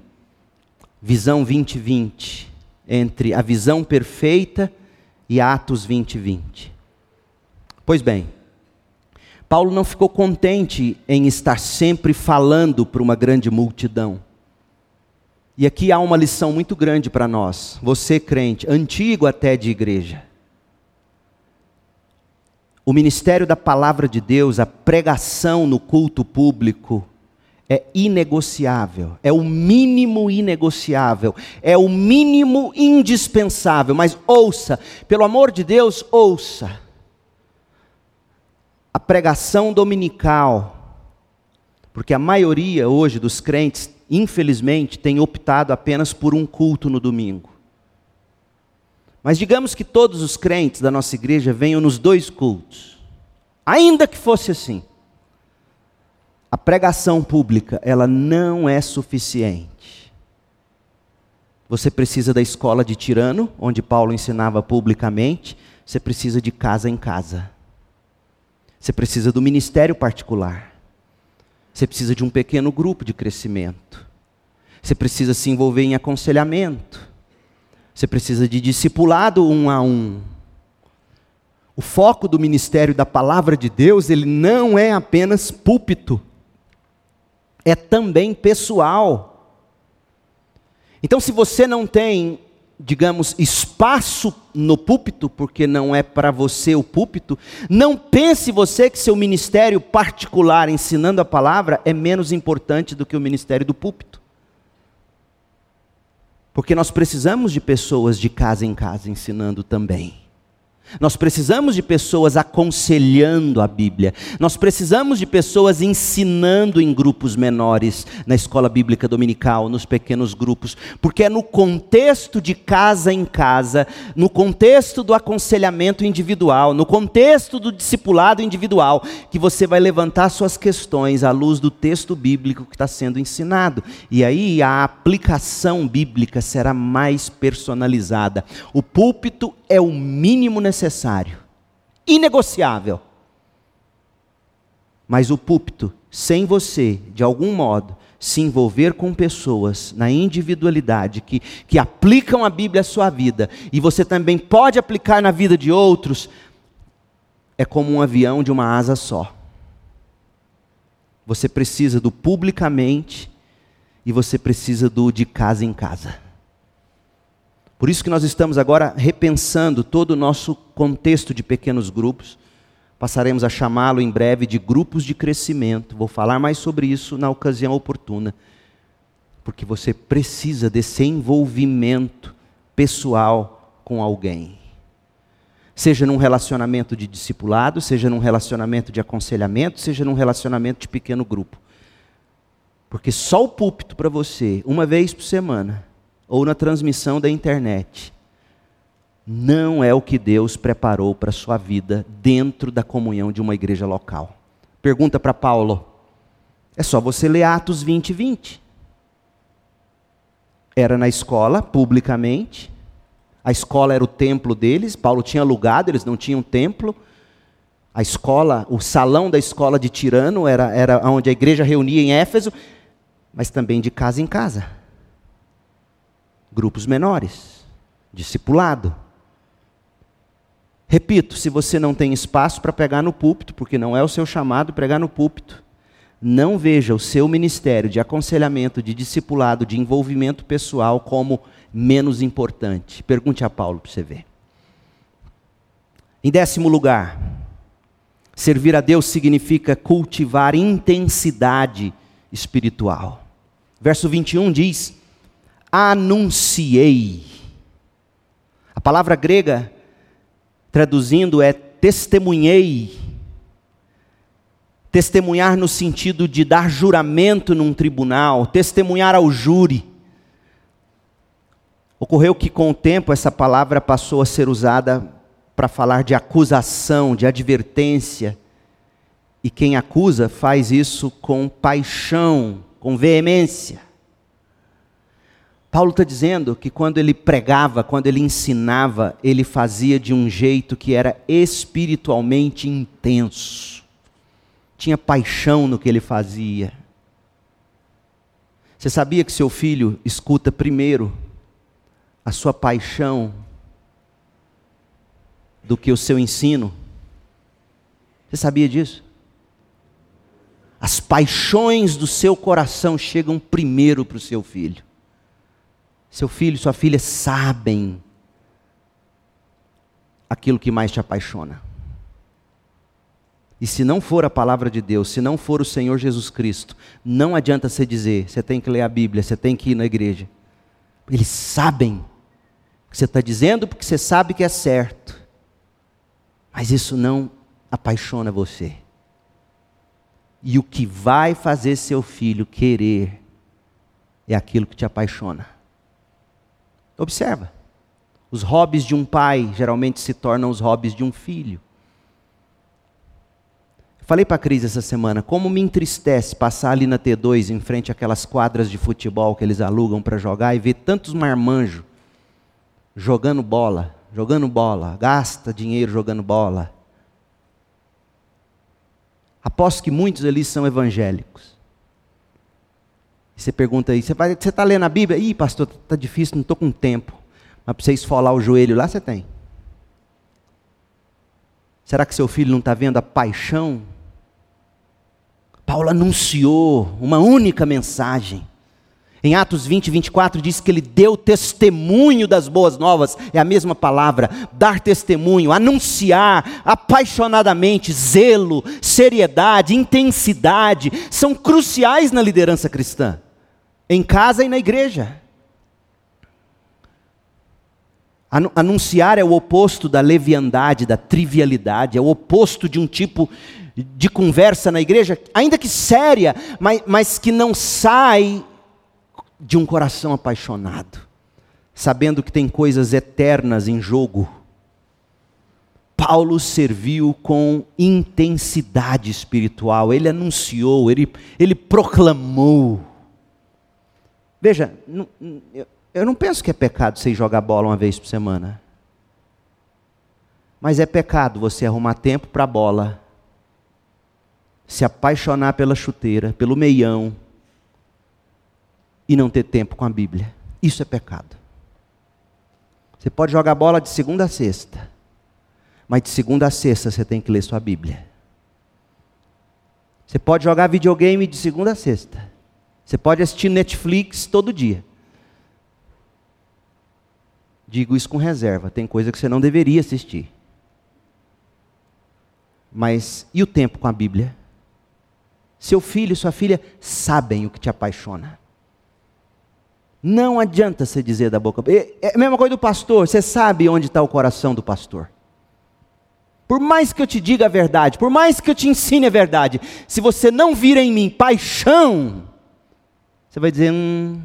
Visão 2020 entre a visão perfeita e Atos 2020. Pois bem, Paulo não ficou contente em estar sempre falando para uma grande multidão. E aqui há uma lição muito grande para nós, você crente, antigo até de igreja. O ministério da palavra de Deus, a pregação no culto público, é inegociável, é o mínimo inegociável, é o mínimo indispensável. Mas ouça, pelo amor de Deus, ouça. A pregação dominical, porque a maioria hoje dos crentes, infelizmente, tem optado apenas por um culto no domingo. Mas digamos que todos os crentes da nossa igreja venham nos dois cultos. Ainda que fosse assim. A pregação pública, ela não é suficiente. Você precisa da escola de Tirano, onde Paulo ensinava publicamente, você precisa de casa em casa. Você precisa do ministério particular. Você precisa de um pequeno grupo de crescimento. Você precisa se envolver em aconselhamento. Você precisa de discipulado um a um. O foco do ministério da palavra de Deus, ele não é apenas púlpito. É também pessoal. Então, se você não tem, digamos, espaço no púlpito, porque não é para você o púlpito, não pense você que seu ministério particular ensinando a palavra é menos importante do que o ministério do púlpito. Porque nós precisamos de pessoas de casa em casa ensinando também. Nós precisamos de pessoas aconselhando a Bíblia. Nós precisamos de pessoas ensinando em grupos menores, na escola bíblica dominical, nos pequenos grupos, porque é no contexto de casa em casa, no contexto do aconselhamento individual, no contexto do discipulado individual, que você vai levantar suas questões à luz do texto bíblico que está sendo ensinado. E aí a aplicação bíblica será mais personalizada. O púlpito é o mínimo necessário, inegociável. Mas o púlpito, sem você, de algum modo, se envolver com pessoas na individualidade que, que aplicam a Bíblia à sua vida, e você também pode aplicar na vida de outros, é como um avião de uma asa só. Você precisa do publicamente e você precisa do de casa em casa. Por isso que nós estamos agora repensando todo o nosso contexto de pequenos grupos, Passaremos a chamá-lo em breve de grupos de crescimento. Vou falar mais sobre isso na ocasião oportuna. Porque você precisa desse envolvimento pessoal com alguém. Seja num relacionamento de discipulado, seja num relacionamento de aconselhamento, seja num relacionamento de pequeno grupo. Porque só o púlpito para você, uma vez por semana, ou na transmissão da internet, não é o que Deus preparou para a sua vida dentro da comunhão de uma igreja local. Pergunta para Paulo. É só você ler Atos 20, 20. Era na escola, publicamente. A escola era o templo deles. Paulo tinha alugado, eles não tinham templo. A escola, o salão da escola de Tirano era, era onde a igreja reunia em Éfeso, mas também de casa em casa. Grupos menores, discipulado. Repito, se você não tem espaço para pegar no púlpito, porque não é o seu chamado pregar no púlpito, não veja o seu ministério de aconselhamento, de discipulado, de envolvimento pessoal como menos importante. Pergunte a Paulo para você ver. Em décimo lugar, servir a Deus significa cultivar intensidade espiritual. Verso 21 diz: Anunciei. A palavra grega traduzindo, é testemunhei. Testemunhar no sentido de dar juramento num tribunal, testemunhar ao júri. Ocorreu que com o tempo essa palavra passou a ser usada para falar de acusação, de advertência. E quem acusa faz isso com paixão, com veemência. Paulo está dizendo que quando ele pregava, quando ele ensinava, ele fazia de um jeito que era espiritualmente intenso. Tinha paixão no que ele fazia. Você sabia que seu filho escuta primeiro a sua paixão do que o seu ensino? Você sabia disso? As paixões do seu coração chegam primeiro para o seu filho. Seu filho e sua filha sabem aquilo que mais te apaixona. E se não for a palavra de Deus, se não for o Senhor Jesus Cristo, não adianta você dizer, você tem que ler a Bíblia, você tem que ir na igreja. Eles sabem o que você está dizendo porque você sabe que é certo. Mas isso não apaixona você. E o que vai fazer seu filho querer é aquilo que te apaixona. Observa. Os hobbies de um pai geralmente se tornam os hobbies de um filho. Falei para a Cris essa semana, como me entristece passar ali na T2, em frente àquelas quadras de futebol que eles alugam para jogar, e ver tantos marmanjos jogando bola, jogando bola, gasta dinheiro jogando bola. Aposto que muitos ali são evangélicos. Você pergunta aí, você está lendo a Bíblia? Ih, pastor, está difícil, não estou com tempo. Mas para você esfolar o joelho lá, você tem. Será que seu filho não está vendo a paixão? Paulo anunciou uma única mensagem. Em Atos 20, 24 diz que ele deu testemunho das boas novas, é a mesma palavra, dar testemunho, anunciar apaixonadamente, zelo, seriedade, intensidade, são cruciais na liderança cristã em casa e na igreja. Anunciar é o oposto da leviandade, da trivialidade, é o oposto de um tipo de conversa na igreja, ainda que séria, mas, mas que não sai de um coração apaixonado, sabendo que tem coisas eternas em jogo. Paulo serviu com intensidade espiritual, ele anunciou, ele, ele proclamou. Veja, eu não penso que é pecado você jogar bola uma vez por semana. Mas é pecado você arrumar tempo para a bola, se apaixonar pela chuteira, pelo meião, e não ter tempo com a Bíblia. Isso é pecado. Você pode jogar bola de segunda a sexta, mas de segunda a sexta você tem que ler sua Bíblia. Você pode jogar videogame de segunda a sexta, você pode assistir Netflix todo dia. Digo isso com reserva, tem coisa que você não deveria assistir. Mas e o tempo com a Bíblia? Seu filho e sua filha sabem o que te apaixona. Não adianta você dizer da boca. É a mesma coisa do pastor, você sabe onde está o coração do pastor. Por mais que eu te diga a verdade, por mais que eu te ensine a verdade, se você não vir em mim paixão, você vai dizer: hum,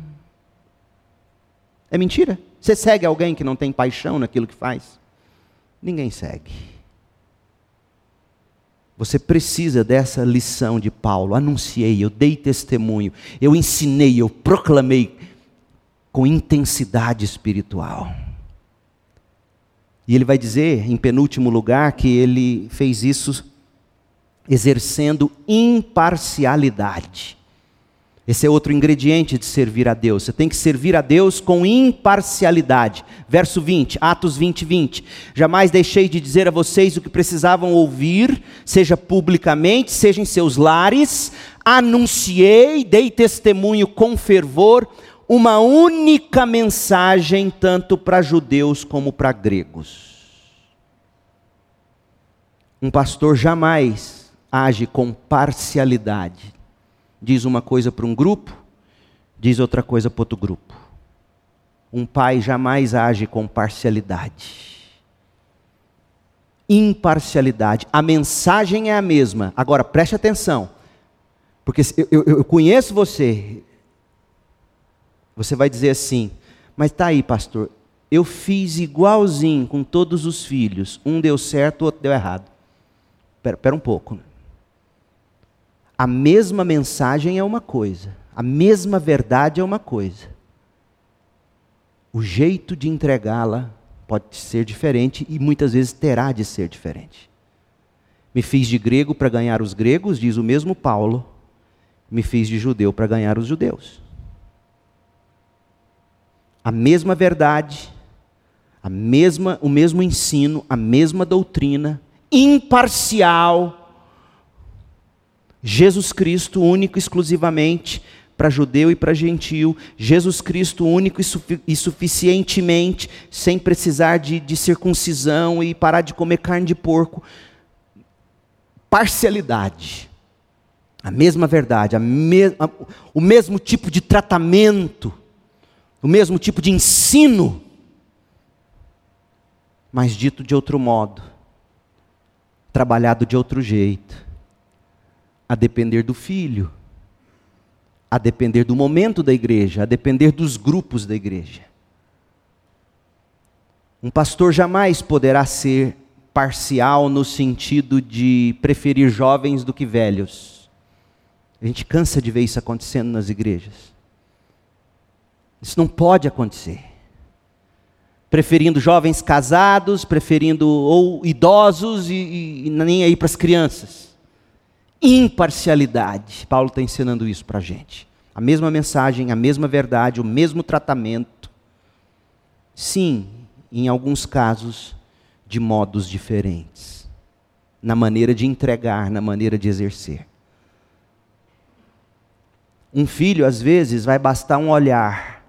é mentira. Você segue alguém que não tem paixão naquilo que faz? Ninguém segue. Você precisa dessa lição de Paulo. Anunciei, eu dei testemunho, eu ensinei, eu proclamei com intensidade espiritual. E ele vai dizer, em penúltimo lugar, que ele fez isso exercendo imparcialidade. Esse é outro ingrediente de servir a Deus. Você tem que servir a Deus com imparcialidade. Verso 20, Atos 20, 20. Jamais deixei de dizer a vocês o que precisavam ouvir, seja publicamente, seja em seus lares. Anunciei, dei testemunho com fervor uma única mensagem, tanto para judeus como para gregos. Um pastor jamais age com parcialidade. Diz uma coisa para um grupo, diz outra coisa para outro grupo. Um pai jamais age com parcialidade. Imparcialidade. A mensagem é a mesma. Agora preste atenção. Porque eu, eu, conheço você, você vai dizer assim: mas tá aí, pastor, eu fiz igualzinho com todos os filhos. Um deu certo, o outro deu errado. Espera um pouco. A mesma mensagem é uma coisa, a mesma verdade é uma coisa. O jeito de entregá-la pode ser diferente e muitas vezes terá de ser diferente. Me fiz de grego para ganhar os gregos, diz o mesmo Paulo. Me fiz de judeu para ganhar os judeus a mesma verdade, a mesma, o mesmo ensino, a mesma doutrina, imparcial. Jesus Cristo único exclusivamente para judeu e para gentil, Jesus Cristo único e, suficientemente, sem precisar de, de circuncisão e parar de comer carne de porco. Parcialidade, a mesma verdade, a me, a, o mesmo tipo de tratamento o mesmo tipo de ensino, mas dito de outro modo, trabalhado de outro jeito, a depender do filho, a depender do momento da igreja, a depender dos grupos da igreja. Um pastor jamais poderá ser parcial no sentido de preferir jovens do que velhos. A gente cansa de ver isso acontecendo nas igrejas. Isso não pode acontecer. Preferindo jovens casados, preferindo ou idosos e, e nem aí para as crianças. Imparcialidade. Paulo está ensinando isso para a gente. A mesma mensagem, a mesma verdade, o mesmo tratamento. Sim, em alguns casos, de modos diferentes. Na maneira de entregar, na maneira de exercer. Um filho, às vezes, vai bastar um olhar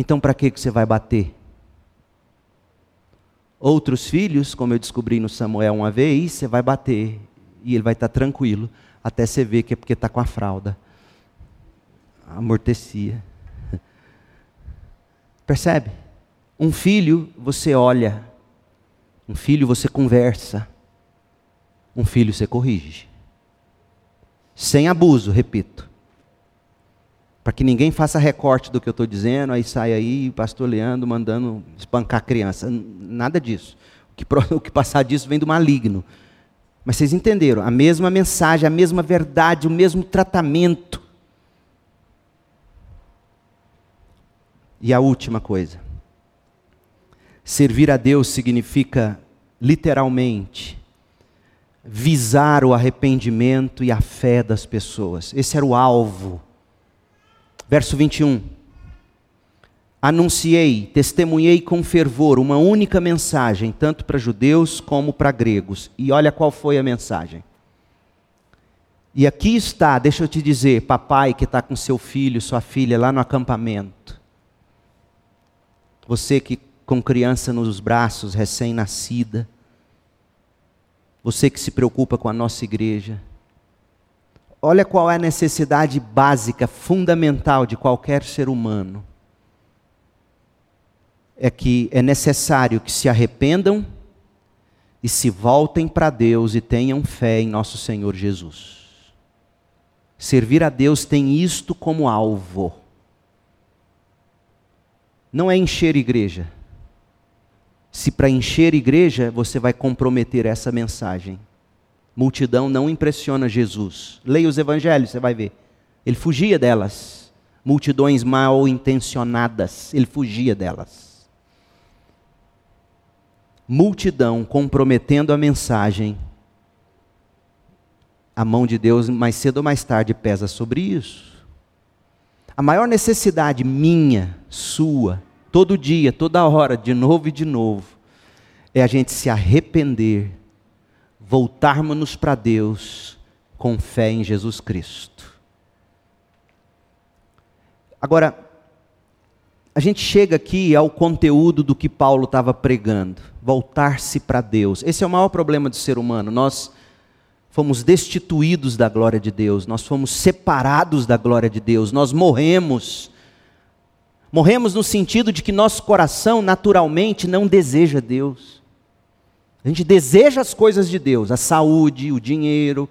então, para que você vai bater? Outros filhos, como eu descobri no Samuel uma vez, você vai bater e ele vai estar tranquilo, até você ver que é porque está com a fralda. Amortecia. Percebe? Um filho você olha, um filho você conversa, um filho você corrige. Sem abuso, repito para que ninguém faça recorte do que eu estou dizendo, aí sai aí pastor Leandro mandando espancar a criança. Nada disso. O que passar disso vem do maligno. Mas vocês entenderam? A mesma mensagem, a mesma verdade, o mesmo tratamento. E a última coisa. Servir a Deus significa, literalmente, visar o arrependimento e a fé das pessoas. Esse era o alvo Verso 21. Anunciei, testemunhei com fervor uma única mensagem, tanto para judeus como para gregos. E olha qual foi a mensagem. E aqui está, deixa eu te dizer, papai que está com seu filho, sua filha lá no acampamento. Você que com criança nos braços, recém-nascida. você que se preocupa com a nossa igreja, olha qual é a necessidade básica, fundamental de qualquer ser humano. É que é necessário que se arrependam e se voltem para Deus e tenham fé em nosso Senhor Jesus. Servir a Deus tem isto como alvo. Não é encher igreja. Se para encher igreja você vai comprometer essa mensagem. Multidão não impressiona Jesus. Leia os evangelhos, você vai ver. Ele fugia delas. Multidões mal intencionadas, ele fugia delas. Multidão comprometendo a mensagem. A mão de Deus, mais cedo ou mais tarde, pesa sobre isso. A maior necessidade minha, sua, todo dia, toda hora, de novo e de novo, é a gente se arrepender, voltarmos para Deus com fé em Jesus Cristo. Agora, a gente chega aqui ao conteúdo do que Paulo estava pregando, voltar-se para Deus. Esse é o maior problema do ser humano. Nós fomos destituídos da glória de Deus, nós fomos separados da glória de Deus, nós morremos. Morremos no sentido de que nosso coração naturalmente não deseja Deus. A gente deseja as coisas de Deus, a saúde, o dinheiro,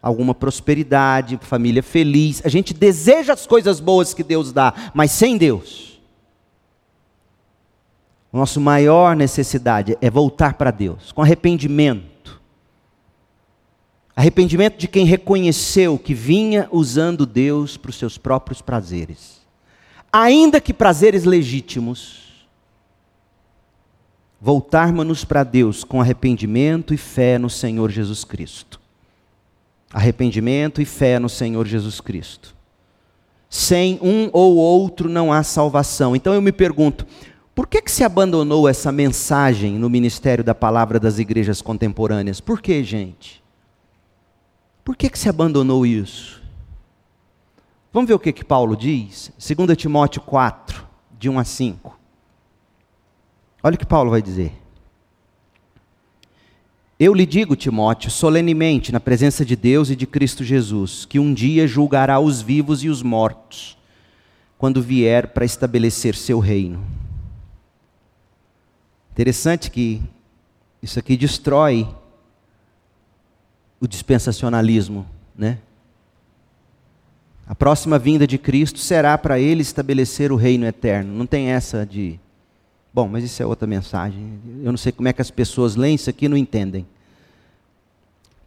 alguma prosperidade, família feliz. A gente deseja as coisas boas que Deus dá, mas sem Deus. Nossa maior necessidade é voltar para Deus, com arrependimento Arrependimento de quem reconheceu que vinha usando Deus para os seus próprios prazeres. Ainda que prazeres legítimos, voltarmos-nos para Deus com arrependimento e fé no Senhor Jesus Cristo. Arrependimento e fé no Senhor Jesus Cristo. Sem um ou outro não há salvação. Então eu me pergunto, por que, que se abandonou essa mensagem no ministério da palavra das igrejas contemporâneas? Por que, gente? Por que, que se abandonou isso? Vamos ver o que, que Paulo diz? 2 Timóteo 4, de 1 a 5. Olha o que Paulo vai dizer. Eu lhe digo, Timóteo, solenemente, na presença de Deus e de Cristo Jesus, que um dia julgará os vivos e os mortos, quando vier para estabelecer seu reino. Interessante que isso aqui destrói o dispensacionalismo, né? A próxima vinda de Cristo será para ele estabelecer o reino eterno. Não tem essa de. Bom, mas isso é outra mensagem. Eu não sei como é que as pessoas leem isso aqui e não entendem.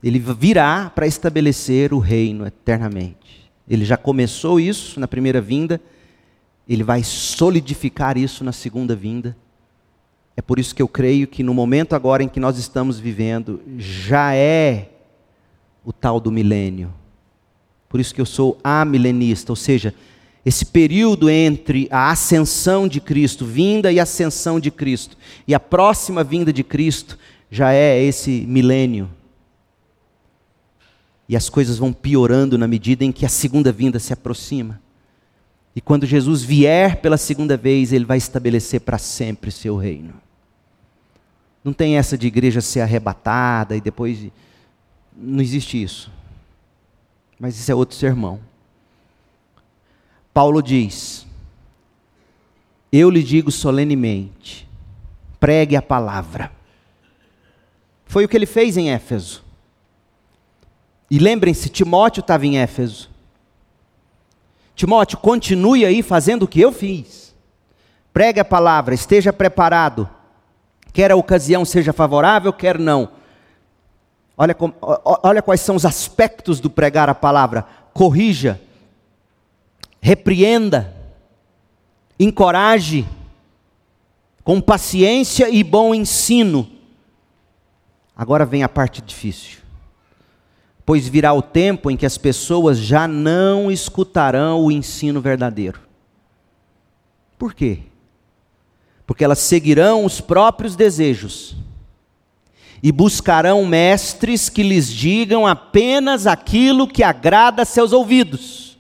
Ele virá para estabelecer o reino eternamente. Ele já começou isso na primeira vinda, ele vai solidificar isso na segunda vinda. É por isso que eu creio que no momento agora em que nós estamos vivendo, já é o tal do milênio. Por isso que eu sou amilenista, ou seja, esse período entre a ascensão de Cristo, vinda e ascensão de Cristo, e a próxima vinda de Cristo, já é esse milênio. E as coisas vão piorando na medida em que a segunda vinda se aproxima. E quando Jesus vier pela segunda vez, ele vai estabelecer para sempre seu reino. Não tem essa de igreja ser arrebatada e depois não existe isso. Mas isso é outro sermão. Paulo diz: Eu lhe digo solenemente, pregue a palavra. Foi o que ele fez em Éfeso. E lembrem-se, Timóteo estava em Éfeso. Timóteo, continue aí fazendo o que eu fiz. Pregue a palavra, esteja preparado. Quer a ocasião seja favorável, quer não Olha, olha quais são os aspectos do pregar a palavra: corrija, repreenda, encoraje, com paciência e bom ensino. Agora vem a parte difícil. Pois virá o tempo em que as pessoas já não escutarão o ensino verdadeiro. Por quê? Porque elas seguirão os próprios desejos e buscarão mestres que lhes digam apenas aquilo que agrada seus ouvidos.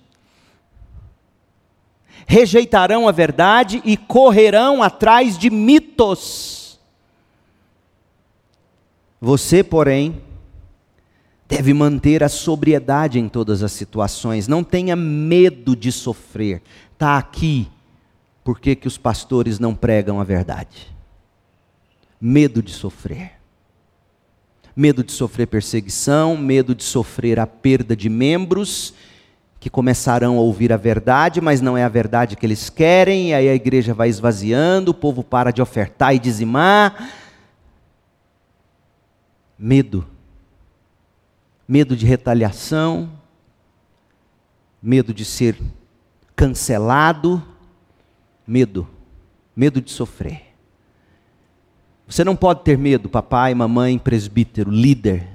Rejeitarão a verdade e correrão atrás de mitos. Você, porém, deve manter a sobriedade em todas as situações, não tenha medo de sofrer. Está aqui, por que, que os pastores não pregam a verdade? Medo de sofrer. Medo de sofrer perseguição, medo de sofrer a perda de membros que começarão a ouvir a verdade, mas não é a verdade que eles querem, e aí a igreja vai esvaziando, o povo para de ofertar e dizimar. Medo. Medo de retaliação, medo de ser cancelado, medo, medo de sofrer. Você não pode ter medo, papai, mamãe, presbítero, líder,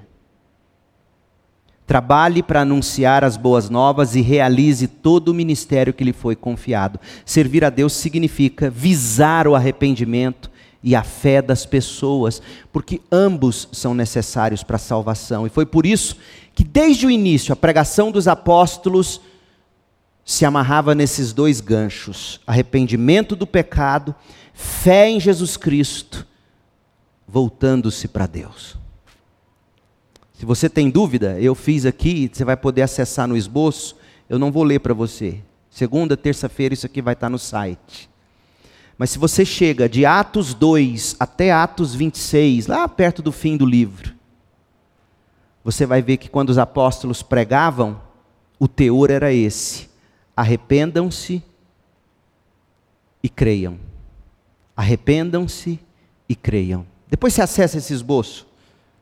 Trabalhe para anunciar as boas novas e realize todo o ministério que lhe foi confiado. Servir a Deus significa visar o arrependimento e a fé das pessoas, porque ambos são necessários para a salvação. E foi por isso que, desde o início, a pregação dos apóstolos se amarrava nesses dois ganchos: arrependimento do pecado, fé em Jesus Cristo, voltando-se para Deus. Se você tem dúvida, eu fiz aqui, você vai poder acessar no esboço. Eu não vou ler para você. Segunda, terça-feira, isso aqui vai estar no site. Mas se você chega de Atos 2 até Atos 26, lá perto do fim do livro, você vai ver que quando os apóstolos pregavam, o teor era esse: arrependam-se e creiam. Arrependam-se e creiam. Depois você acessa esse esboço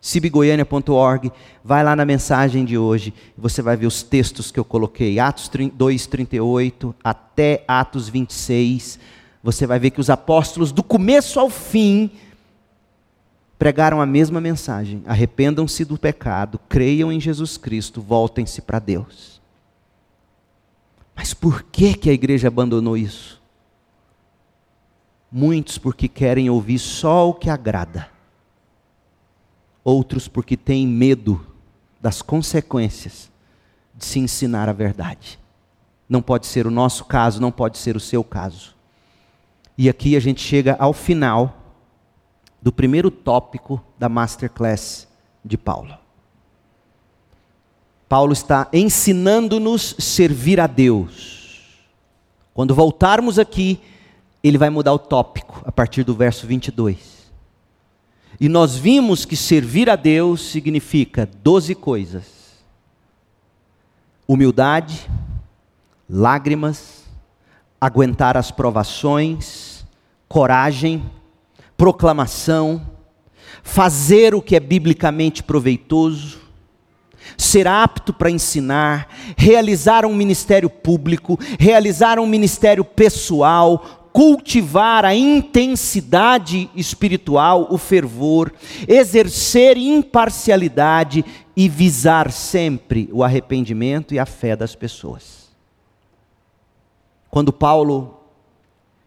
cibgoiania.org, vai lá na mensagem de hoje, você vai ver os textos que eu coloquei, Atos 2, 38 até Atos 26. Você vai ver que os apóstolos, do começo ao fim, pregaram a mesma mensagem: arrependam-se do pecado, creiam em Jesus Cristo, voltem-se para Deus. Mas por que, que a igreja abandonou isso? Muitos porque querem ouvir só o que agrada outros porque têm medo das consequências de se ensinar a verdade. Não pode ser o nosso caso, não pode ser o seu caso. E aqui a gente chega ao final do primeiro tópico da masterclass de Paulo. Paulo está ensinando-nos servir a Deus. Quando voltarmos aqui, ele vai mudar o tópico a partir do verso 22. E nós vimos que servir a Deus significa doze coisas: humildade, lágrimas, aguentar as provações, coragem, proclamação, fazer o que é biblicamente proveitoso, ser apto para ensinar, realizar um ministério público, realizar um ministério pessoal, cultivar a intensidade espiritual, o fervor, exercer imparcialidade e visar sempre o arrependimento e a fé das pessoas. Quando Paulo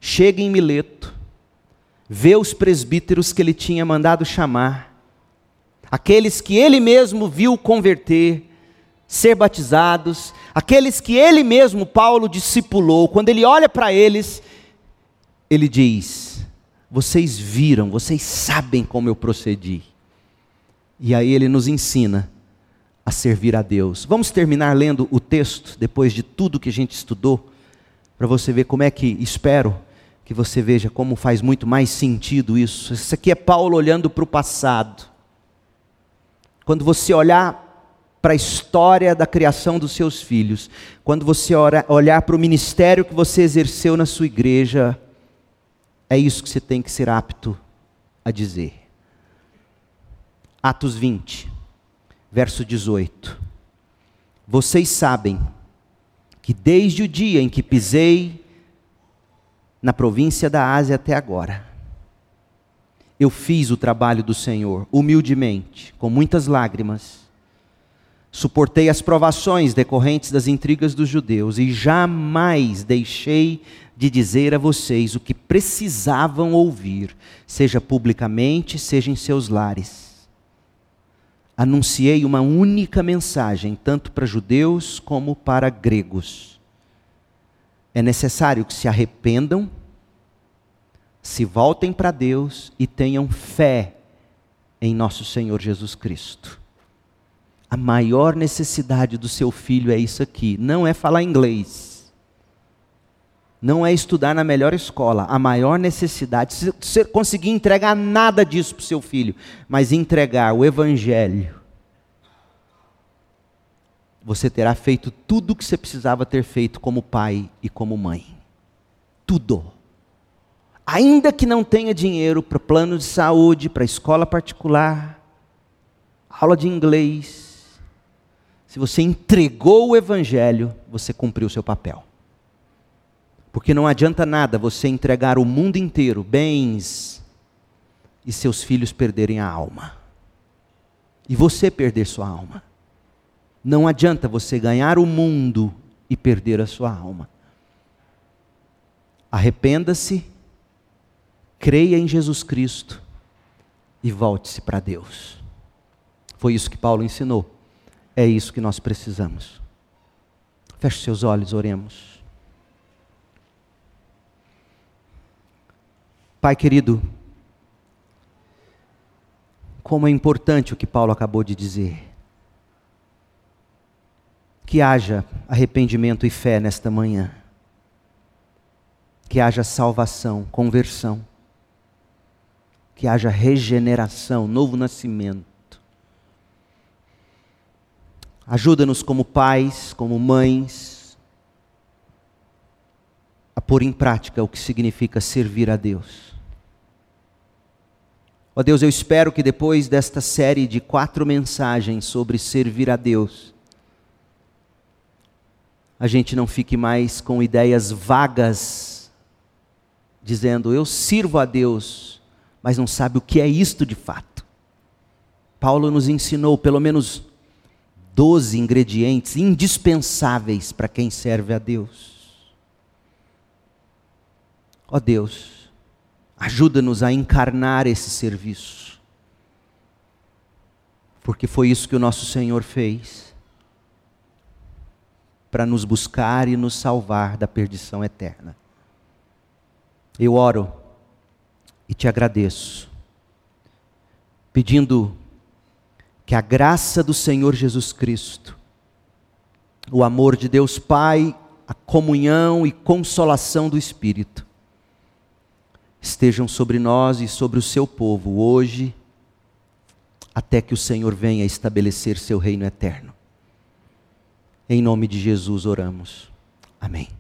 chega em Mileto, vê os presbíteros que ele tinha mandado chamar, aqueles que ele mesmo viu converter, ser batizados, aqueles que ele mesmo, Paulo, discipulou, quando ele olha para eles, ele diz: Vocês viram, vocês sabem como eu procedi. E aí ele nos ensina a servir a Deus. Vamos terminar lendo o texto, depois de tudo que a gente estudou, para você ver como é que, espero que você veja como faz muito mais sentido isso. Isso aqui é Paulo olhando para o passado. Quando você olhar para a história da criação dos seus filhos, quando você olhar para o ministério que você exerceu na sua igreja, é isso que você tem que ser apto a dizer. Atos 20, verso 18. Vocês sabem que desde o dia em que pisei na província da Ásia até agora, eu fiz o trabalho do Senhor humildemente, com muitas lágrimas. Suportei as provações decorrentes das intrigas dos judeus e jamais deixei de dizer a vocês o que precisavam ouvir, seja publicamente, seja em seus lares. Anunciei uma única mensagem, tanto para judeus como para gregos. É necessário que se arrependam, se voltem para Deus e tenham fé em nosso Senhor Jesus Cristo. A maior necessidade do seu filho é isso aqui. Não é falar inglês. Não é estudar na melhor escola. A maior necessidade, se você conseguir entregar nada disso para o seu filho, mas entregar o Evangelho, você terá feito tudo o que você precisava ter feito como pai e como mãe. Tudo. Ainda que não tenha dinheiro para plano de saúde, para escola particular, aula de inglês, se você entregou o Evangelho, você cumpriu o seu papel. Porque não adianta nada você entregar o mundo inteiro, bens, e seus filhos perderem a alma. E você perder sua alma. Não adianta você ganhar o mundo e perder a sua alma. Arrependa-se, creia em Jesus Cristo e volte-se para Deus. Foi isso que Paulo ensinou. É isso que nós precisamos. Feche seus olhos, oremos. Pai querido, como é importante o que Paulo acabou de dizer que haja arrependimento e fé nesta manhã. Que haja salvação, conversão. Que haja regeneração, novo nascimento. Ajuda-nos como pais, como mães, pôr em prática o que significa servir a Deus. Ó Deus, eu espero que depois desta série de quatro mensagens sobre servir a Deus, a gente não fique mais com ideias vagas, dizendo eu sirvo a Deus, mas não sabe o que é isto de fato. Paulo nos ensinou pelo menos 12 ingredientes indispensáveis para quem serve a Deus. Ó Deus, ajuda-nos a encarnar esse serviço, porque foi isso que o nosso Senhor fez para nos buscar e nos salvar da perdição eterna. Eu oro e te agradeço, pedindo que a graça do Senhor Jesus Cristo, o amor de Deus Pai, a comunhão e consolação do Espírito, estejam sobre nós e sobre o seu povo hoje, até que o Senhor venha estabelecer seu reino eterno. Em nome de Jesus oramos. Amém.